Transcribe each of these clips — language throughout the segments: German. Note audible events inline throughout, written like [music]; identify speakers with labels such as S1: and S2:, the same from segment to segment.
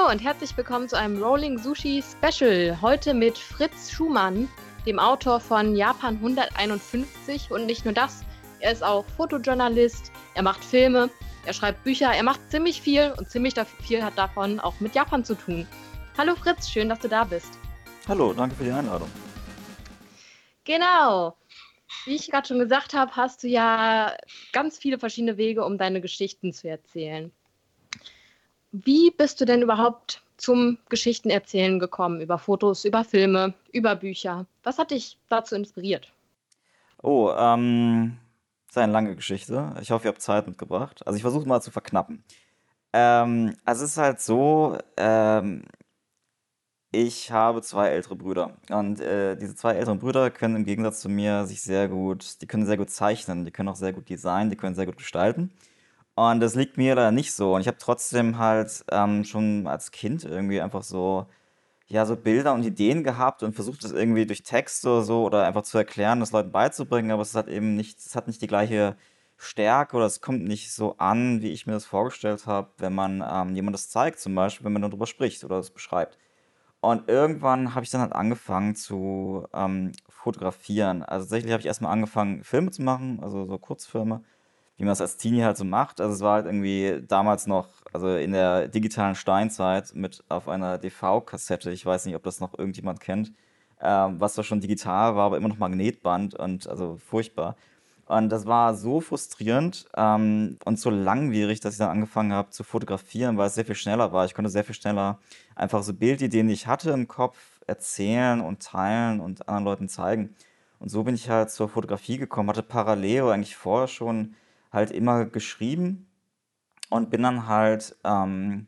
S1: Hallo und herzlich willkommen zu einem Rolling Sushi Special. Heute mit Fritz Schumann, dem Autor von Japan 151. Und nicht nur das, er ist auch Fotojournalist, er macht Filme, er schreibt Bücher, er macht ziemlich viel und ziemlich viel hat davon auch mit Japan zu tun. Hallo Fritz, schön, dass du da bist.
S2: Hallo, danke für die Einladung.
S1: Genau. Wie ich gerade schon gesagt habe, hast du ja ganz viele verschiedene Wege, um deine Geschichten zu erzählen. Wie bist du denn überhaupt zum Geschichtenerzählen gekommen? Über Fotos, über Filme, über Bücher? Was hat dich dazu inspiriert?
S2: Oh, ähm, das ist eine lange Geschichte. Ich hoffe, ihr habt Zeit mitgebracht. Also ich versuche mal zu verknappen. Ähm, also es ist halt so, ähm, ich habe zwei ältere Brüder und äh, diese zwei älteren Brüder können im Gegensatz zu mir sich sehr gut, die können sehr gut zeichnen, die können auch sehr gut designen, die können sehr gut gestalten. Und das liegt mir leider nicht so. Und ich habe trotzdem halt ähm, schon als Kind irgendwie einfach so, ja, so Bilder und Ideen gehabt und versucht das irgendwie durch Text oder so oder einfach zu erklären, das Leuten beizubringen, aber es hat eben nicht, es hat nicht die gleiche Stärke oder es kommt nicht so an, wie ich mir das vorgestellt habe, wenn man ähm, jemand das zeigt, zum Beispiel, wenn man darüber spricht oder es beschreibt. Und irgendwann habe ich dann halt angefangen zu ähm, fotografieren. Also tatsächlich habe ich erstmal angefangen, Filme zu machen, also so Kurzfilme wie man es als Teenie halt so macht. Also es war halt irgendwie damals noch, also in der digitalen Steinzeit mit auf einer DV-Kassette, ich weiß nicht, ob das noch irgendjemand kennt, ähm, was zwar schon digital war, aber immer noch Magnetband und also furchtbar. Und das war so frustrierend ähm, und so langwierig, dass ich dann angefangen habe zu fotografieren, weil es sehr viel schneller war. Ich konnte sehr viel schneller einfach so Bildideen, die ich hatte im Kopf, erzählen und teilen und anderen Leuten zeigen. Und so bin ich halt zur Fotografie gekommen, hatte parallel eigentlich vorher schon halt immer geschrieben und bin dann halt, ähm,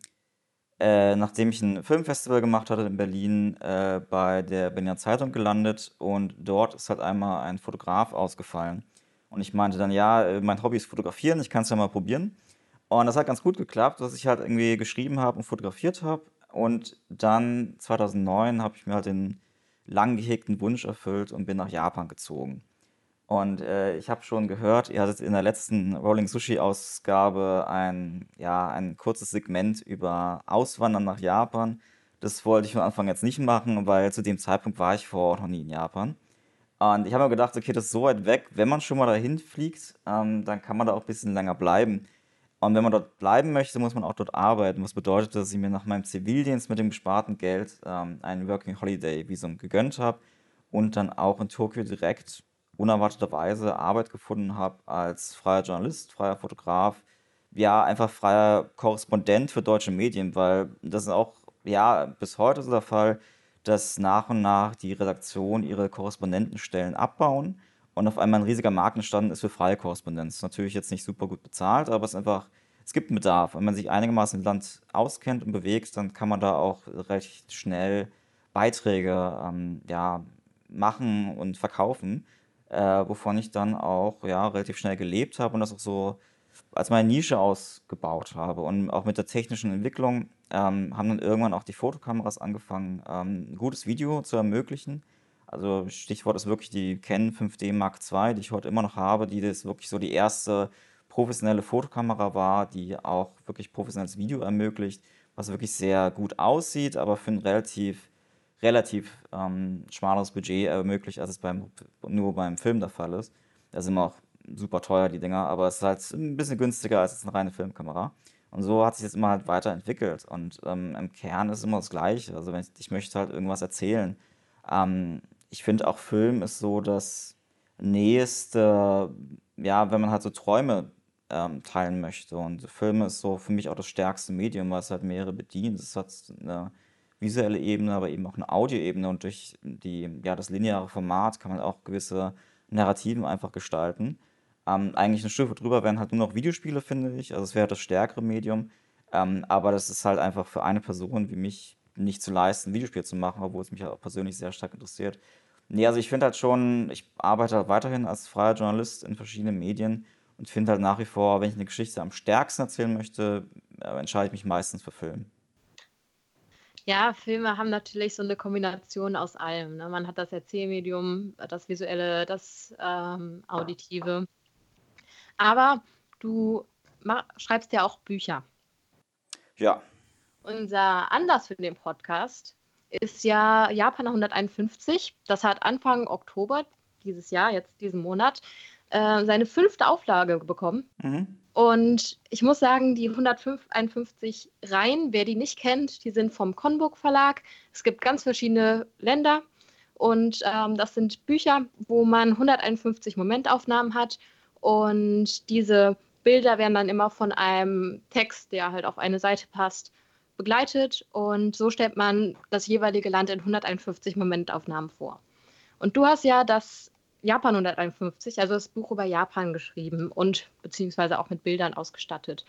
S2: äh, nachdem ich ein Filmfestival gemacht hatte in Berlin, äh, bei der Berliner Zeitung gelandet und dort ist halt einmal ein Fotograf ausgefallen. Und ich meinte dann, ja, äh, mein Hobby ist fotografieren, ich kann es ja mal probieren. Und das hat ganz gut geklappt, dass ich halt irgendwie geschrieben habe und fotografiert habe. Und dann 2009 habe ich mir halt den lang gehegten Wunsch erfüllt und bin nach Japan gezogen. Und äh, ich habe schon gehört, ihr hattet in der letzten Rolling Sushi-Ausgabe ein, ja, ein kurzes Segment über Auswandern nach Japan. Das wollte ich von Anfang jetzt nicht machen, weil zu dem Zeitpunkt war ich vor Ort noch nie in Japan. Und ich habe mir gedacht, okay, das ist so weit weg, wenn man schon mal dahin fliegt, ähm, dann kann man da auch ein bisschen länger bleiben. Und wenn man dort bleiben möchte, muss man auch dort arbeiten. Was bedeutet, dass ich mir nach meinem Zivildienst mit dem gesparten Geld ähm, ein Working Holiday Visum gegönnt habe und dann auch in Tokio direkt unerwarteterweise Arbeit gefunden habe als freier Journalist, freier Fotograf, ja, einfach freier Korrespondent für deutsche Medien, weil das ist auch, ja, bis heute so der Fall, dass nach und nach die Redaktion ihre Korrespondentenstellen abbauen und auf einmal ein riesiger Markt entstanden ist für freie Korrespondenz. Natürlich jetzt nicht super gut bezahlt, aber es einfach, es gibt einen Bedarf. Wenn man sich einigermaßen im Land auskennt und bewegt, dann kann man da auch recht schnell Beiträge ähm, ja, machen und verkaufen äh, wovon ich dann auch ja, relativ schnell gelebt habe und das auch so als meine Nische ausgebaut habe. Und auch mit der technischen Entwicklung ähm, haben dann irgendwann auch die Fotokameras angefangen, ähm, ein gutes Video zu ermöglichen. Also Stichwort ist wirklich die Canon 5D Mark II, die ich heute immer noch habe, die das wirklich so die erste professionelle Fotokamera war, die auch wirklich professionelles Video ermöglicht, was wirklich sehr gut aussieht, aber für ein relativ relativ ähm, schmaleres Budget ermöglicht, als es beim, nur beim Film der Fall ist. Da sind auch super teuer, die Dinger, aber es ist halt ein bisschen günstiger als eine reine Filmkamera. Und so hat sich das immer halt weiterentwickelt. Und ähm, im Kern ist immer das Gleiche. Also ich, ich möchte halt irgendwas erzählen. Ähm, ich finde auch Film ist so das nächste, ja, wenn man halt so Träume ähm, teilen möchte. Und Film ist so für mich auch das stärkste Medium, weil es halt mehrere bedient. Es hat eine visuelle Ebene, aber eben auch eine Audioebene und durch die, ja, das lineare Format kann man auch gewisse Narrativen einfach gestalten. Ähm, eigentlich eine Stufe drüber wären halt nur noch Videospiele, finde ich. Also es wäre das stärkere Medium. Ähm, aber das ist halt einfach für eine Person wie mich nicht zu leisten, ein Videospiel zu machen, obwohl es mich auch persönlich sehr stark interessiert. Nee, also ich finde halt schon, ich arbeite halt weiterhin als freier Journalist in verschiedenen Medien und finde halt nach wie vor, wenn ich eine Geschichte am stärksten erzählen möchte, äh, entscheide ich mich meistens für Film.
S1: Ja, Filme haben natürlich so eine Kombination aus allem, ne? Man hat das Erzählmedium, das Visuelle, das, ähm, Auditive. Aber du schreibst ja auch Bücher.
S2: Ja.
S1: Unser Anlass für den Podcast ist ja Japan 151. Das hat Anfang Oktober dieses Jahr, jetzt diesen Monat, äh, seine fünfte Auflage bekommen. Mhm. Und ich muss sagen, die 151 Reihen, wer die nicht kennt, die sind vom Konburg Verlag. Es gibt ganz verschiedene Länder und ähm, das sind Bücher, wo man 151 Momentaufnahmen hat und diese Bilder werden dann immer von einem Text, der halt auf eine Seite passt, begleitet und so stellt man das jeweilige Land in 151 Momentaufnahmen vor. Und du hast ja das Japan 151, also das Buch über Japan geschrieben und beziehungsweise auch mit Bildern ausgestattet.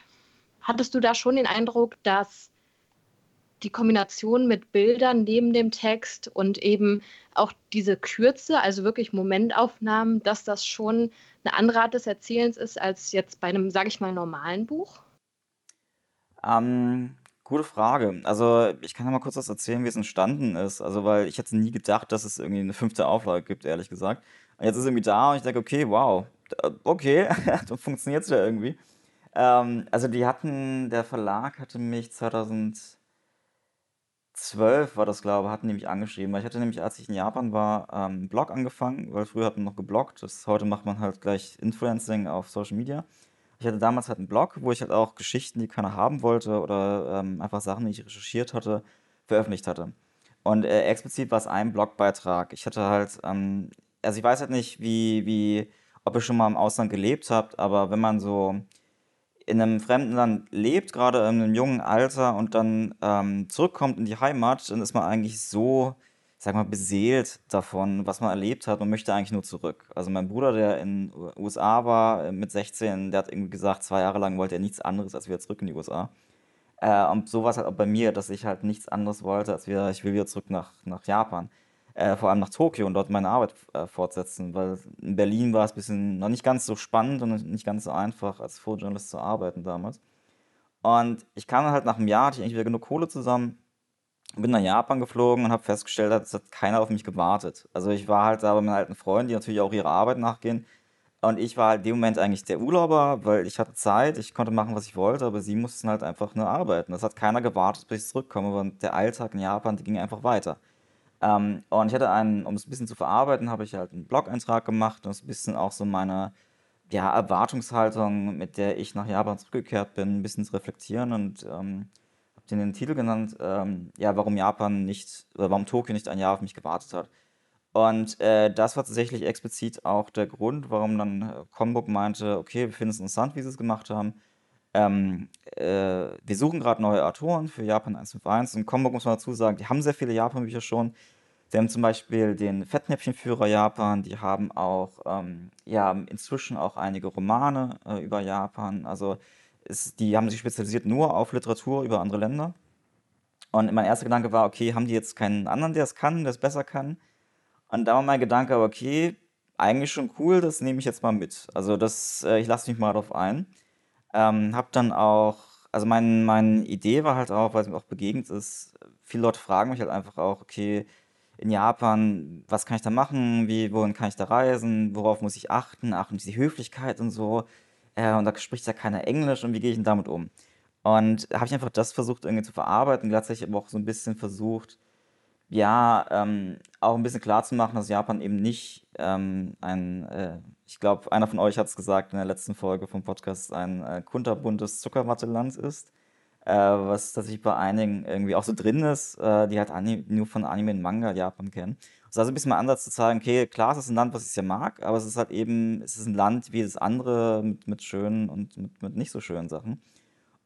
S1: Hattest du da schon den Eindruck, dass die Kombination mit Bildern neben dem Text und eben auch diese Kürze, also wirklich Momentaufnahmen, dass das schon eine andere Art des Erzählens ist als jetzt bei einem, sage ich mal, normalen Buch?
S2: Ähm, gute Frage. Also ich kann ja mal kurz was erzählen, wie es entstanden ist. Also weil ich hätte nie gedacht, dass es irgendwie eine fünfte Auflage gibt, ehrlich gesagt. Und jetzt ist irgendwie da und ich denke, okay, wow, okay, [laughs] dann funktioniert es ja irgendwie. Ähm, also die hatten, der Verlag hatte mich 2000 12 war das, glaube ich, hatten die angeschrieben. Weil ich hatte nämlich, als ich in Japan war, ähm, einen Blog angefangen, weil früher hat man noch gebloggt. Das, heute macht man halt gleich Influencing auf Social Media. Ich hatte damals halt einen Blog, wo ich halt auch Geschichten, die keiner haben wollte oder ähm, einfach Sachen, die ich recherchiert hatte, veröffentlicht hatte. Und äh, explizit war es ein Blogbeitrag. Ich hatte halt, ähm, also ich weiß halt nicht, wie, wie, ob ihr schon mal im Ausland gelebt habt, aber wenn man so in einem fremden Land lebt, gerade in einem jungen Alter und dann ähm, zurückkommt in die Heimat, dann ist man eigentlich so, sag mal, beseelt davon, was man erlebt hat und möchte eigentlich nur zurück. Also mein Bruder, der in den USA war äh, mit 16, der hat irgendwie gesagt, zwei Jahre lang wollte er nichts anderes als wieder zurück in die USA. Äh, und so war es halt auch bei mir, dass ich halt nichts anderes wollte, als wieder, ich will wieder zurück nach, nach Japan äh, vor allem nach Tokio und dort meine Arbeit äh, fortsetzen, weil in Berlin war es ein bisschen noch nicht ganz so spannend und nicht ganz so einfach, als Fotojournalist zu arbeiten damals. Und ich kam dann halt nach einem Jahr, hatte ich eigentlich wieder genug Kohle zusammen, bin nach Japan geflogen und habe festgestellt, es hat keiner auf mich gewartet. Also ich war halt da bei meinen alten Freunden, die natürlich auch ihrer Arbeit nachgehen. Und ich war halt in dem Moment eigentlich der Urlauber, weil ich hatte Zeit, ich konnte machen, was ich wollte, aber sie mussten halt einfach nur arbeiten. Das hat keiner gewartet, bis ich zurückkomme, weil der Alltag in Japan, die ging einfach weiter. Ähm, und ich hatte einen, um es ein bisschen zu verarbeiten, habe ich halt einen Blog-Eintrag gemacht und das ein bisschen auch so meine ja, Erwartungshaltung, mit der ich nach Japan zurückgekehrt bin, ein bisschen zu reflektieren und ähm, habe den, den Titel genannt, ähm, ja, warum Japan nicht, oder warum Tokio nicht ein Jahr auf mich gewartet hat. Und äh, das war tatsächlich explizit auch der Grund, warum dann äh, Combook meinte, okay, wir finden es interessant, wie sie es gemacht haben. Ähm, äh, wir suchen gerade neue Autoren für Japan 151 und Combook muss man dazu sagen, die haben sehr viele Japan-Bücher schon. Sie haben zum Beispiel den Fettnäpfchenführer Japan, die haben auch ähm, ja, inzwischen auch einige Romane äh, über Japan. Also ist, die haben sich spezialisiert nur auf Literatur über andere Länder. Und mein erster Gedanke war, okay, haben die jetzt keinen anderen, der es kann, der es besser kann? Und da war mein Gedanke, okay, eigentlich schon cool, das nehme ich jetzt mal mit. Also das, äh, ich lasse mich mal darauf ein. Ähm, hab dann auch, also mein, meine Idee war halt auch, weil es mir auch begegnet ist, viele Leute fragen mich halt einfach auch, okay, in Japan, was kann ich da machen, wie, wohin kann ich da reisen, worauf muss ich achten, achten die Höflichkeit und so. Äh, und da spricht ja keiner Englisch und wie gehe ich denn damit um? Und habe ich einfach das versucht irgendwie zu verarbeiten, gleichzeitig aber auch so ein bisschen versucht, ja, ähm, auch ein bisschen klar zu machen, dass Japan eben nicht ähm, ein, äh, ich glaube, einer von euch hat es gesagt in der letzten Folge vom Podcast, ein äh, kunterbuntes Zuckerwatteland ist äh, was tatsächlich bei einigen irgendwie auch so drin ist, äh, die halt Anime, nur von Anime und Manga Japan kennen. Das ist also ein bisschen mal Ansatz zu sagen, okay, klar, es ist ein Land, was ich sehr mag, aber es ist halt eben, es ist ein Land wie das andere mit, mit schönen und mit, mit nicht so schönen Sachen.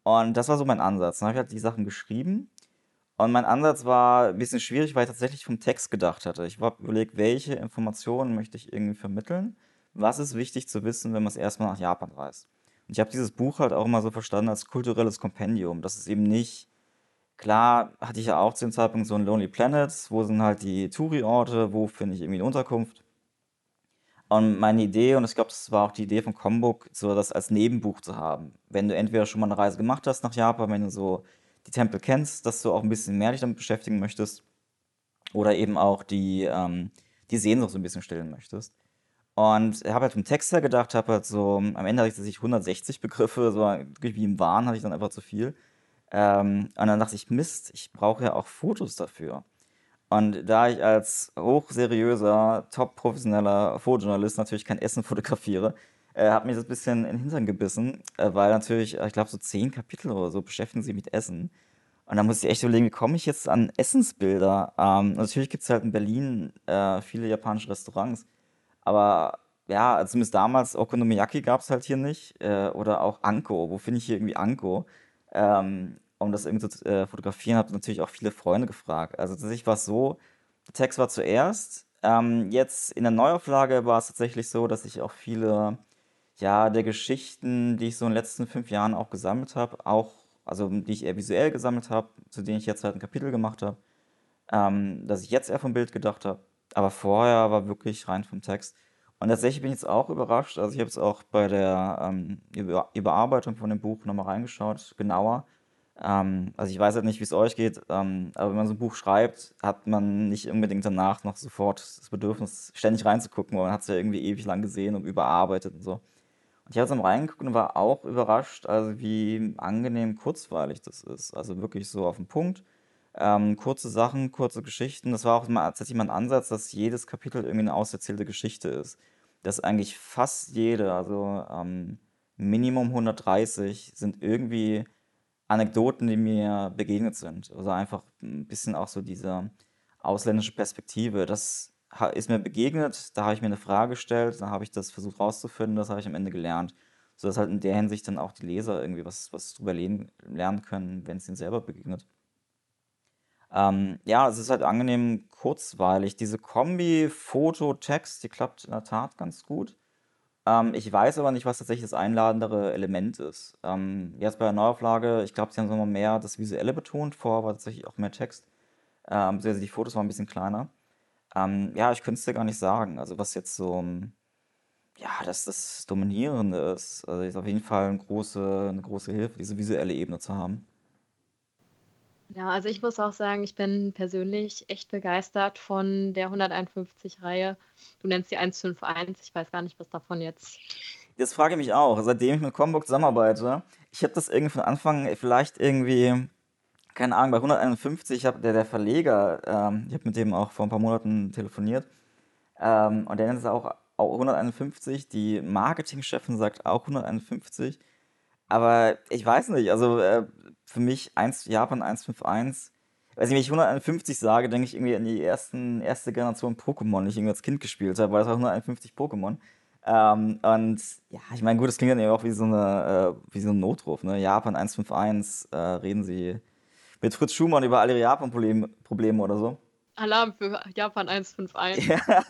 S2: Und das war so mein Ansatz. Dann habe ich halt die Sachen geschrieben. Und mein Ansatz war ein bisschen schwierig, weil ich tatsächlich vom Text gedacht hatte. Ich habe überlegt, welche Informationen möchte ich irgendwie vermitteln? Was ist wichtig zu wissen, wenn man es erstmal nach Japan reist? Und ich habe dieses Buch halt auch immer so verstanden als kulturelles Kompendium. Das ist eben nicht, klar hatte ich ja auch zu dem Zeitpunkt so ein Lonely Planet, wo sind halt die Touri-Orte, wo finde ich irgendwie eine Unterkunft. Und meine Idee, und ich glaube, das war auch die Idee von Combook, so das als Nebenbuch zu haben. Wenn du entweder schon mal eine Reise gemacht hast nach Japan, wenn du so die Tempel kennst, dass du auch ein bisschen mehr dich damit beschäftigen möchtest, oder eben auch die, ähm, die Sehnsucht so ein bisschen stillen möchtest. Und habe halt vom Text her gedacht, habe halt so, am Ende hatte ich 160 Begriffe, so wie im Wahn hatte ich dann einfach zu viel. Ähm, und dann dachte ich, Mist, ich brauche ja auch Fotos dafür. Und da ich als hochseriöser, top professioneller Fotojournalist natürlich kein Essen fotografiere, äh, hat mich das ein bisschen in den Hintern gebissen, äh, weil natürlich, ich glaube, so zehn Kapitel oder so beschäftigen sich mit Essen. Und da muss ich echt überlegen, wie komme ich jetzt an Essensbilder? Ähm, natürlich gibt es halt in Berlin äh, viele japanische Restaurants, aber ja, zumindest damals Okonomiyaki gab es halt hier nicht. Äh, oder auch Anko. Wo finde ich hier irgendwie Anko? Ähm, um das irgendwie zu äh, fotografieren, habe natürlich auch viele Freunde gefragt. Also tatsächlich war es so, der Text war zuerst. Ähm, jetzt in der Neuauflage war es tatsächlich so, dass ich auch viele ja, der Geschichten, die ich so in den letzten fünf Jahren auch gesammelt habe, auch, also die ich eher visuell gesammelt habe, zu denen ich jetzt halt ein Kapitel gemacht habe, ähm, dass ich jetzt eher vom Bild gedacht habe. Aber vorher war wirklich rein vom Text. Und tatsächlich bin ich jetzt auch überrascht. Also ich habe jetzt auch bei der ähm, Über Überarbeitung von dem Buch nochmal reingeschaut, genauer. Ähm, also ich weiß halt nicht, wie es euch geht, ähm, aber wenn man so ein Buch schreibt, hat man nicht unbedingt danach noch sofort das Bedürfnis, ständig reinzugucken, weil man hat es ja irgendwie ewig lang gesehen und überarbeitet und so. Und ich habe jetzt mal reingeguckt und war auch überrascht, also wie angenehm kurzweilig das ist. Also wirklich so auf den Punkt. Ähm, kurze Sachen, kurze Geschichten. Das war auch mal, tatsächlich mal ein Ansatz, dass jedes Kapitel irgendwie eine auserzählte Geschichte ist. Dass eigentlich fast jede, also ähm, Minimum 130, sind irgendwie Anekdoten, die mir begegnet sind. Also einfach ein bisschen auch so diese ausländische Perspektive. Das ist mir begegnet, da habe ich mir eine Frage gestellt, da habe ich das versucht rauszufinden, das habe ich am Ende gelernt. Sodass halt in der Hinsicht dann auch die Leser irgendwie was, was drüber lernen können, wenn es ihnen selber begegnet. Ähm, ja, es ist halt angenehm kurzweilig. Diese Kombi Foto-Text, die klappt in der Tat ganz gut. Ähm, ich weiß aber nicht, was tatsächlich das einladendere Element ist. Ähm, jetzt bei der Neuauflage, ich glaube, sie haben so mal mehr das Visuelle betont, vorher war tatsächlich auch mehr Text. Ähm, beziehungsweise die Fotos waren ein bisschen kleiner. Ähm, ja, ich könnte es dir gar nicht sagen. Also was jetzt so, ja, dass das Dominierende ist. Also ist auf jeden Fall eine große, eine große Hilfe, diese visuelle Ebene zu haben.
S1: Ja, also ich muss auch sagen, ich bin persönlich echt begeistert von der 151-Reihe. Du nennst die 151, ich weiß gar nicht, was davon jetzt.
S2: Das frage ich mich auch, seitdem ich mit Combook zusammenarbeite. Ich habe das irgendwie von Anfang vielleicht irgendwie, keine Ahnung, bei 151 habe der, der Verleger, ähm, ich habe mit dem auch vor ein paar Monaten telefoniert, ähm, und der nennt es auch, auch 151. Die Marketingchefin sagt auch 151. Aber ich weiß nicht, also äh, für mich 1, Japan 151. Weiß wenn ich 151 sage, denke ich irgendwie an die ersten, erste Generation Pokémon, die ich irgendwie als Kind gespielt habe, weil es war 151 Pokémon. Ähm, und ja, ich meine, gut, das klingt dann eben auch wie so, eine, äh, wie so ein Notruf. Ne? Japan 151, äh, reden Sie mit Fritz Schumann über alle Ihre Japan-Probleme oder so.
S1: Alarm für Japan 151. [laughs]
S2: Ja.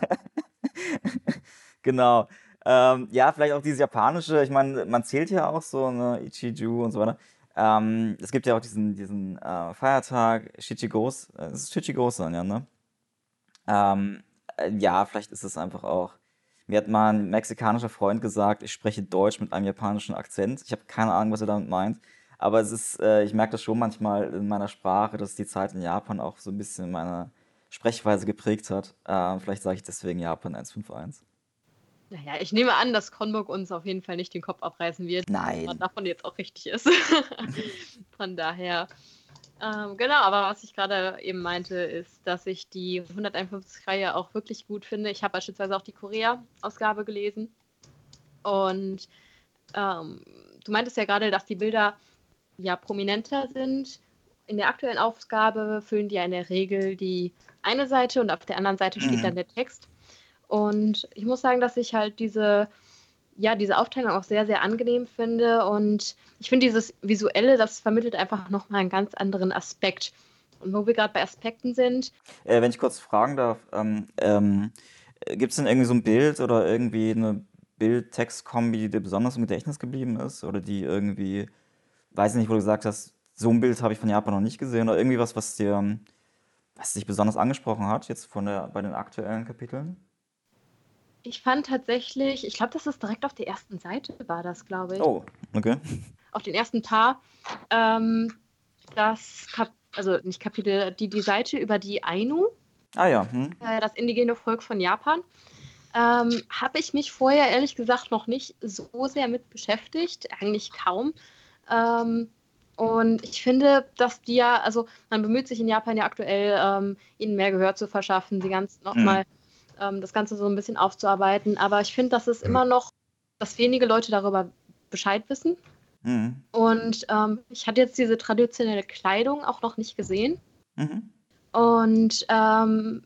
S2: genau. Ähm, ja, vielleicht auch dieses japanische, ich meine, man zählt ja auch so, ne, Ichiju und so weiter. Ähm, es gibt ja auch diesen, diesen äh, Feiertag, Shichigos, äh, es ist Shichigosan, ja, ne? Ähm, äh, ja, vielleicht ist es einfach auch. Mir hat mal ein mexikanischer Freund gesagt, ich spreche Deutsch mit einem japanischen Akzent. Ich habe keine Ahnung, was er damit meint. Aber es ist, äh, ich merke das schon manchmal in meiner Sprache, dass die Zeit in Japan auch so ein bisschen meine Sprechweise geprägt hat. Äh, vielleicht sage ich deswegen Japan 151.
S1: Naja, ich nehme an, dass Kronburg uns auf jeden Fall nicht den Kopf abreißen wird.
S2: Nein.
S1: Was davon jetzt auch richtig ist. [laughs] Von daher. Ähm, genau, aber was ich gerade eben meinte, ist, dass ich die 151-Reihe auch wirklich gut finde. Ich habe beispielsweise auch die Korea-Ausgabe gelesen. Und ähm, du meintest ja gerade, dass die Bilder ja prominenter sind. In der aktuellen Ausgabe füllen die ja in der Regel die eine Seite und auf der anderen Seite steht mhm. dann der Text. Und ich muss sagen, dass ich halt diese, ja, diese Aufteilung auch sehr, sehr angenehm finde. Und ich finde dieses Visuelle, das vermittelt einfach nochmal einen ganz anderen Aspekt. Und wo wir gerade bei Aspekten sind.
S2: Äh, wenn ich kurz fragen darf, ähm, ähm, gibt es denn irgendwie so ein Bild oder irgendwie eine Bild-Text-Kombi, die dir besonders im Gedächtnis geblieben ist? Oder die irgendwie, weiß nicht, wo du gesagt hast, so ein Bild habe ich von Japan noch nicht gesehen oder irgendwie was, was dir, was dich besonders angesprochen hat, jetzt von der, bei den aktuellen Kapiteln?
S1: Ich fand tatsächlich, ich glaube, das ist direkt auf der ersten Seite, war das, glaube ich.
S2: Oh, okay.
S1: Auf den ersten paar. Ähm, das Kap also nicht Kapitel, die, die Seite über die Ainu.
S2: Ah ja. Hm.
S1: Äh, das indigene Volk von Japan. Ähm, Habe ich mich vorher ehrlich gesagt noch nicht so sehr mit beschäftigt, eigentlich kaum. Ähm, Und ich finde, dass die ja, also man bemüht sich in Japan ja aktuell, ähm, ihnen mehr Gehör zu verschaffen, sie ganz nochmal mhm. Ähm, das Ganze so ein bisschen aufzuarbeiten. Aber ich finde, dass es immer noch, dass wenige Leute darüber Bescheid wissen. Mhm. Und ähm, ich hatte jetzt diese traditionelle Kleidung auch noch nicht gesehen. Mhm. Und ähm,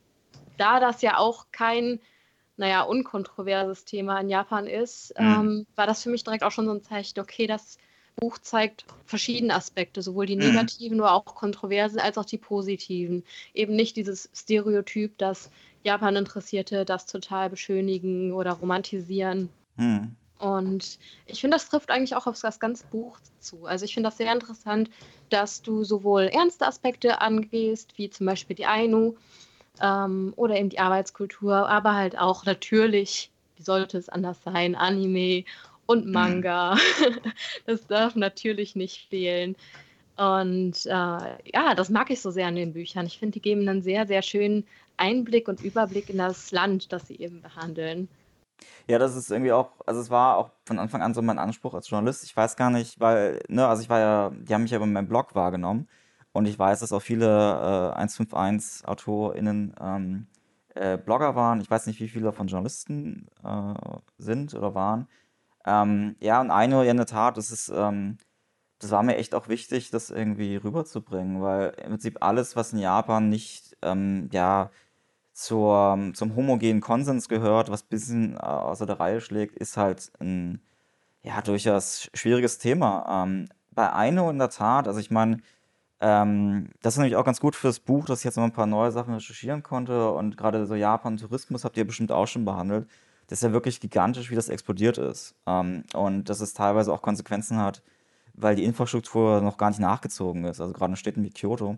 S1: da das ja auch kein, naja, unkontroverses Thema in Japan ist, mhm. ähm, war das für mich direkt auch schon so ein Zeichen, okay, das Buch zeigt verschiedene Aspekte, sowohl die mhm. negativen, mhm. nur auch kontroversen, als auch die positiven. Eben nicht dieses Stereotyp, dass Japan-Interessierte das total beschönigen oder romantisieren. Mhm. Und ich finde, das trifft eigentlich auch auf das ganze Buch zu. Also ich finde das sehr interessant, dass du sowohl ernste Aspekte angehst, wie zum Beispiel die Ainu ähm, oder eben die Arbeitskultur, aber halt auch natürlich, wie sollte es anders sein, Anime und mhm. Manga. [laughs] das darf natürlich nicht fehlen. Und äh, ja, das mag ich so sehr an den Büchern. Ich finde, die geben einen sehr, sehr schönen Einblick und Überblick in das Land, das sie eben behandeln.
S2: Ja, das ist irgendwie auch, also es war auch von Anfang an so mein Anspruch als Journalist. Ich weiß gar nicht, weil, ne, also ich war ja, die haben mich ja bei meinem Blog wahrgenommen und ich weiß, dass auch viele äh, 151-AutorInnen ähm, äh, Blogger waren. Ich weiß nicht, wie viele von Journalisten äh, sind oder waren. Ähm, ja, und eine, ja, in der Tat, das ist, ähm, das war mir echt auch wichtig, das irgendwie rüberzubringen, weil im Prinzip alles, was in Japan nicht, ähm, ja, zur, zum homogenen Konsens gehört, was ein bisschen äh, außer der Reihe schlägt, ist halt ein ja, durchaus schwieriges Thema. Ähm, bei Aino in der Tat, also ich meine, ähm, das ist nämlich auch ganz gut fürs Buch, dass ich jetzt noch ein paar neue Sachen recherchieren konnte und gerade so Japan-Tourismus habt ihr bestimmt auch schon behandelt. Das ist ja wirklich gigantisch, wie das explodiert ist. Ähm, und dass es teilweise auch Konsequenzen hat, weil die Infrastruktur noch gar nicht nachgezogen ist. Also gerade in Städten wie Kyoto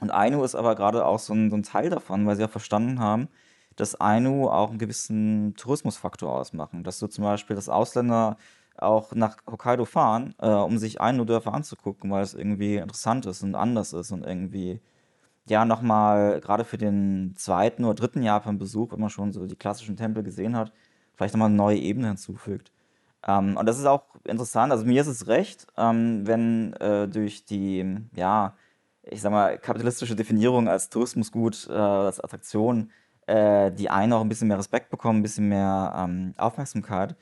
S2: und Ainu ist aber gerade auch so ein, so ein Teil davon, weil sie ja verstanden haben, dass Ainu auch einen gewissen Tourismusfaktor ausmachen. Dass du zum Beispiel, dass Ausländer auch nach Hokkaido fahren, äh, um sich Ainu-Dörfer anzugucken, weil es irgendwie interessant ist und anders ist und irgendwie, ja, nochmal, gerade für den zweiten oder dritten Japan-Besuch, wenn man schon so die klassischen Tempel gesehen hat, vielleicht nochmal eine neue Ebene hinzufügt. Ähm, und das ist auch interessant, also mir ist es recht, ähm, wenn äh, durch die, ja, ich sag mal, kapitalistische Definierung als Tourismusgut, äh, als Attraktion, äh, die einen auch ein bisschen mehr Respekt bekommen, ein bisschen mehr ähm, Aufmerksamkeit,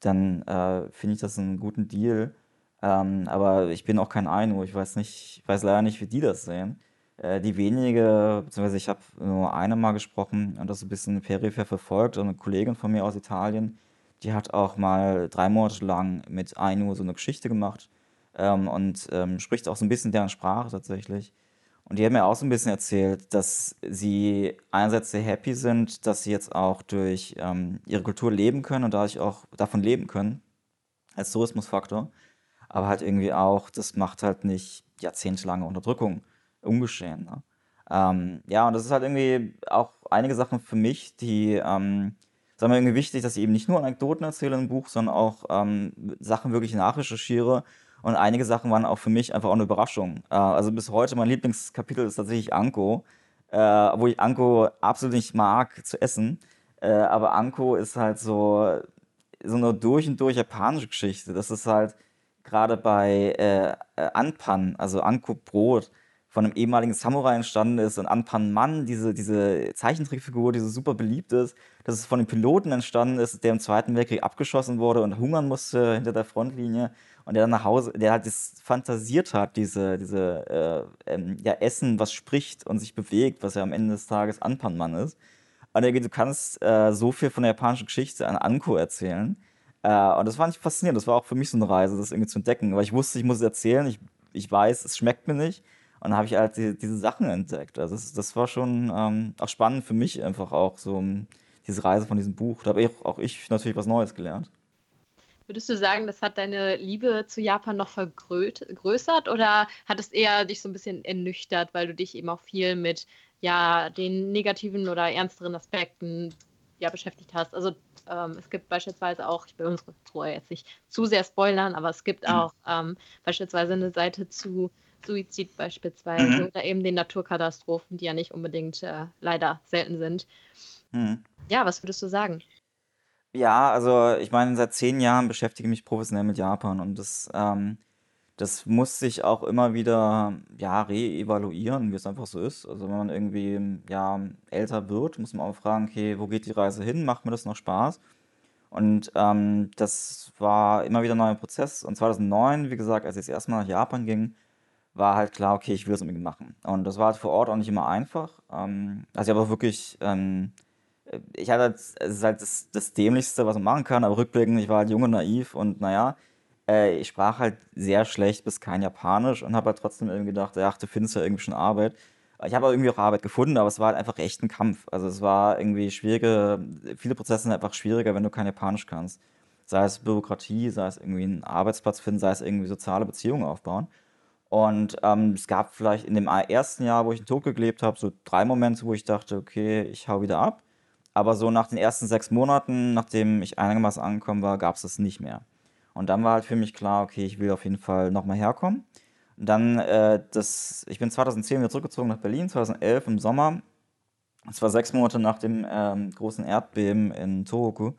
S2: dann äh, finde ich das einen guten Deal. Ähm, aber ich bin auch kein Ainu, ich weiß nicht, ich weiß leider nicht, wie die das sehen. Äh, die wenige, beziehungsweise ich habe nur eine mal gesprochen und das ein bisschen peripher verfolgt. Eine Kollegin von mir aus Italien, die hat auch mal drei Monate lang mit Ainu so eine Geschichte gemacht ähm, und ähm, spricht auch so ein bisschen deren Sprache tatsächlich. Und die haben mir auch so ein bisschen erzählt, dass sie einerseits sehr happy sind, dass sie jetzt auch durch ähm, ihre Kultur leben können und dadurch auch davon leben können, als Tourismusfaktor. Aber halt irgendwie auch, das macht halt nicht jahrzehntelange Unterdrückung ungeschehen. Ne? Ähm, ja, und das ist halt irgendwie auch einige Sachen für mich, die, ähm, sagen wir, irgendwie wichtig, dass ich eben nicht nur Anekdoten erzähle im Buch, sondern auch ähm, Sachen wirklich nachrecherchiere und einige Sachen waren auch für mich einfach auch eine Überraschung. Äh, also bis heute mein Lieblingskapitel ist tatsächlich Anko, äh, wo ich Anko absolut nicht mag zu essen. Äh, aber Anko ist halt so, so eine durch und durch japanische Geschichte. Das ist halt gerade bei äh, äh, Anpan, also Anko Brot, von einem ehemaligen Samurai entstanden ist und Anpan Mann, diese, diese Zeichentrickfigur, die so super beliebt ist, dass es von einem Piloten entstanden ist, der im Zweiten Weltkrieg abgeschossen wurde und hungern musste hinter der Frontlinie und der dann nach Hause, der halt das fantasiert hat, diese, diese äh, ähm, ja, Essen, was spricht und sich bewegt, was ja am Ende des Tages Anpanman ist. Und er, du kannst äh, so viel von der japanischen Geschichte an Anko erzählen. Äh, und das fand ich faszinierend. Das war auch für mich so eine Reise, das irgendwie zu entdecken. Weil ich wusste, ich muss es erzählen. Ich, ich weiß, es schmeckt mir nicht. Und dann habe ich halt die, diese Sachen entdeckt. Also das, das war schon ähm, auch spannend für mich einfach auch, so diese Reise von diesem Buch. Da habe auch, auch ich natürlich was Neues gelernt.
S1: Würdest du sagen, das hat deine Liebe zu Japan noch vergrößert oder hat es eher dich so ein bisschen ernüchtert, weil du dich eben auch viel mit ja, den negativen oder ernsteren Aspekten ja, beschäftigt hast? Also ähm, es gibt beispielsweise auch, ich will unsere Truhe jetzt nicht zu sehr spoilern, aber es gibt mhm. auch ähm, beispielsweise eine Seite zu Suizid beispielsweise mhm. oder eben den Naturkatastrophen, die ja nicht unbedingt äh, leider selten sind. Mhm. Ja, was würdest du sagen?
S2: Ja, also ich meine, seit zehn Jahren beschäftige ich mich professionell mit Japan und das, ähm, das muss sich auch immer wieder, ja, re-evaluieren, wie es einfach so ist. Also wenn man irgendwie, ja, älter wird, muss man auch fragen, okay, wo geht die Reise hin? Macht mir das noch Spaß? Und ähm, das war immer wieder ein neuer Prozess. Und 2009, wie gesagt, als ich das erste Mal nach Japan ging, war halt klar, okay, ich will das unbedingt machen. Und das war halt vor Ort auch nicht immer einfach. Ähm, also ich habe wirklich, ähm, ich hatte halt, es ist halt das, das Dämlichste, was man machen kann, aber rückblickend, ich war halt jung und naiv und naja, äh, ich sprach halt sehr schlecht bis kein Japanisch und habe halt trotzdem irgendwie gedacht, ach, du findest ja irgendwie schon Arbeit. Ich habe aber irgendwie auch Arbeit gefunden, aber es war halt einfach echt ein Kampf. Also es war irgendwie schwierige, viele Prozesse sind einfach schwieriger, wenn du kein Japanisch kannst. Sei es Bürokratie, sei es irgendwie einen Arbeitsplatz finden, sei es irgendwie soziale Beziehungen aufbauen. Und ähm, es gab vielleicht in dem ersten Jahr, wo ich in Tokio gelebt habe, so drei Momente, wo ich dachte, okay, ich hau wieder ab. Aber so nach den ersten sechs Monaten, nachdem ich einigermaßen angekommen war, gab es das nicht mehr. Und dann war halt für mich klar, okay, ich will auf jeden Fall nochmal herkommen. Und dann, äh, das, ich bin 2010 wieder zurückgezogen nach Berlin, 2011 im Sommer. Es war sechs Monate nach dem ähm, großen Erdbeben in Tohoku.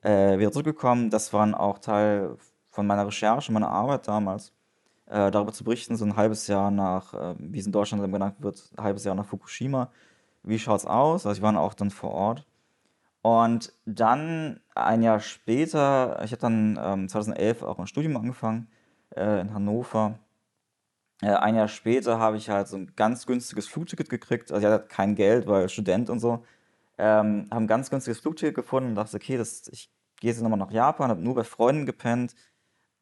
S2: Äh, wieder zurückgekommen. Das war auch Teil von meiner Recherche, meiner Arbeit damals, äh, darüber zu berichten, so ein halbes Jahr nach, äh, wie es in Deutschland genannt wird, ein halbes Jahr nach Fukushima. Wie schaut es aus? Also ich war auch dann vor Ort. Und dann ein Jahr später, ich habe dann ähm, 2011 auch ein Studium angefangen äh, in Hannover. Äh, ein Jahr später habe ich halt so ein ganz günstiges Flugticket gekriegt. Also ich hatte kein Geld, weil Student und so. Ähm, habe ein ganz günstiges Flugticket gefunden und dachte, okay, das, ich gehe jetzt nochmal nach Japan, habe nur bei Freunden gepennt.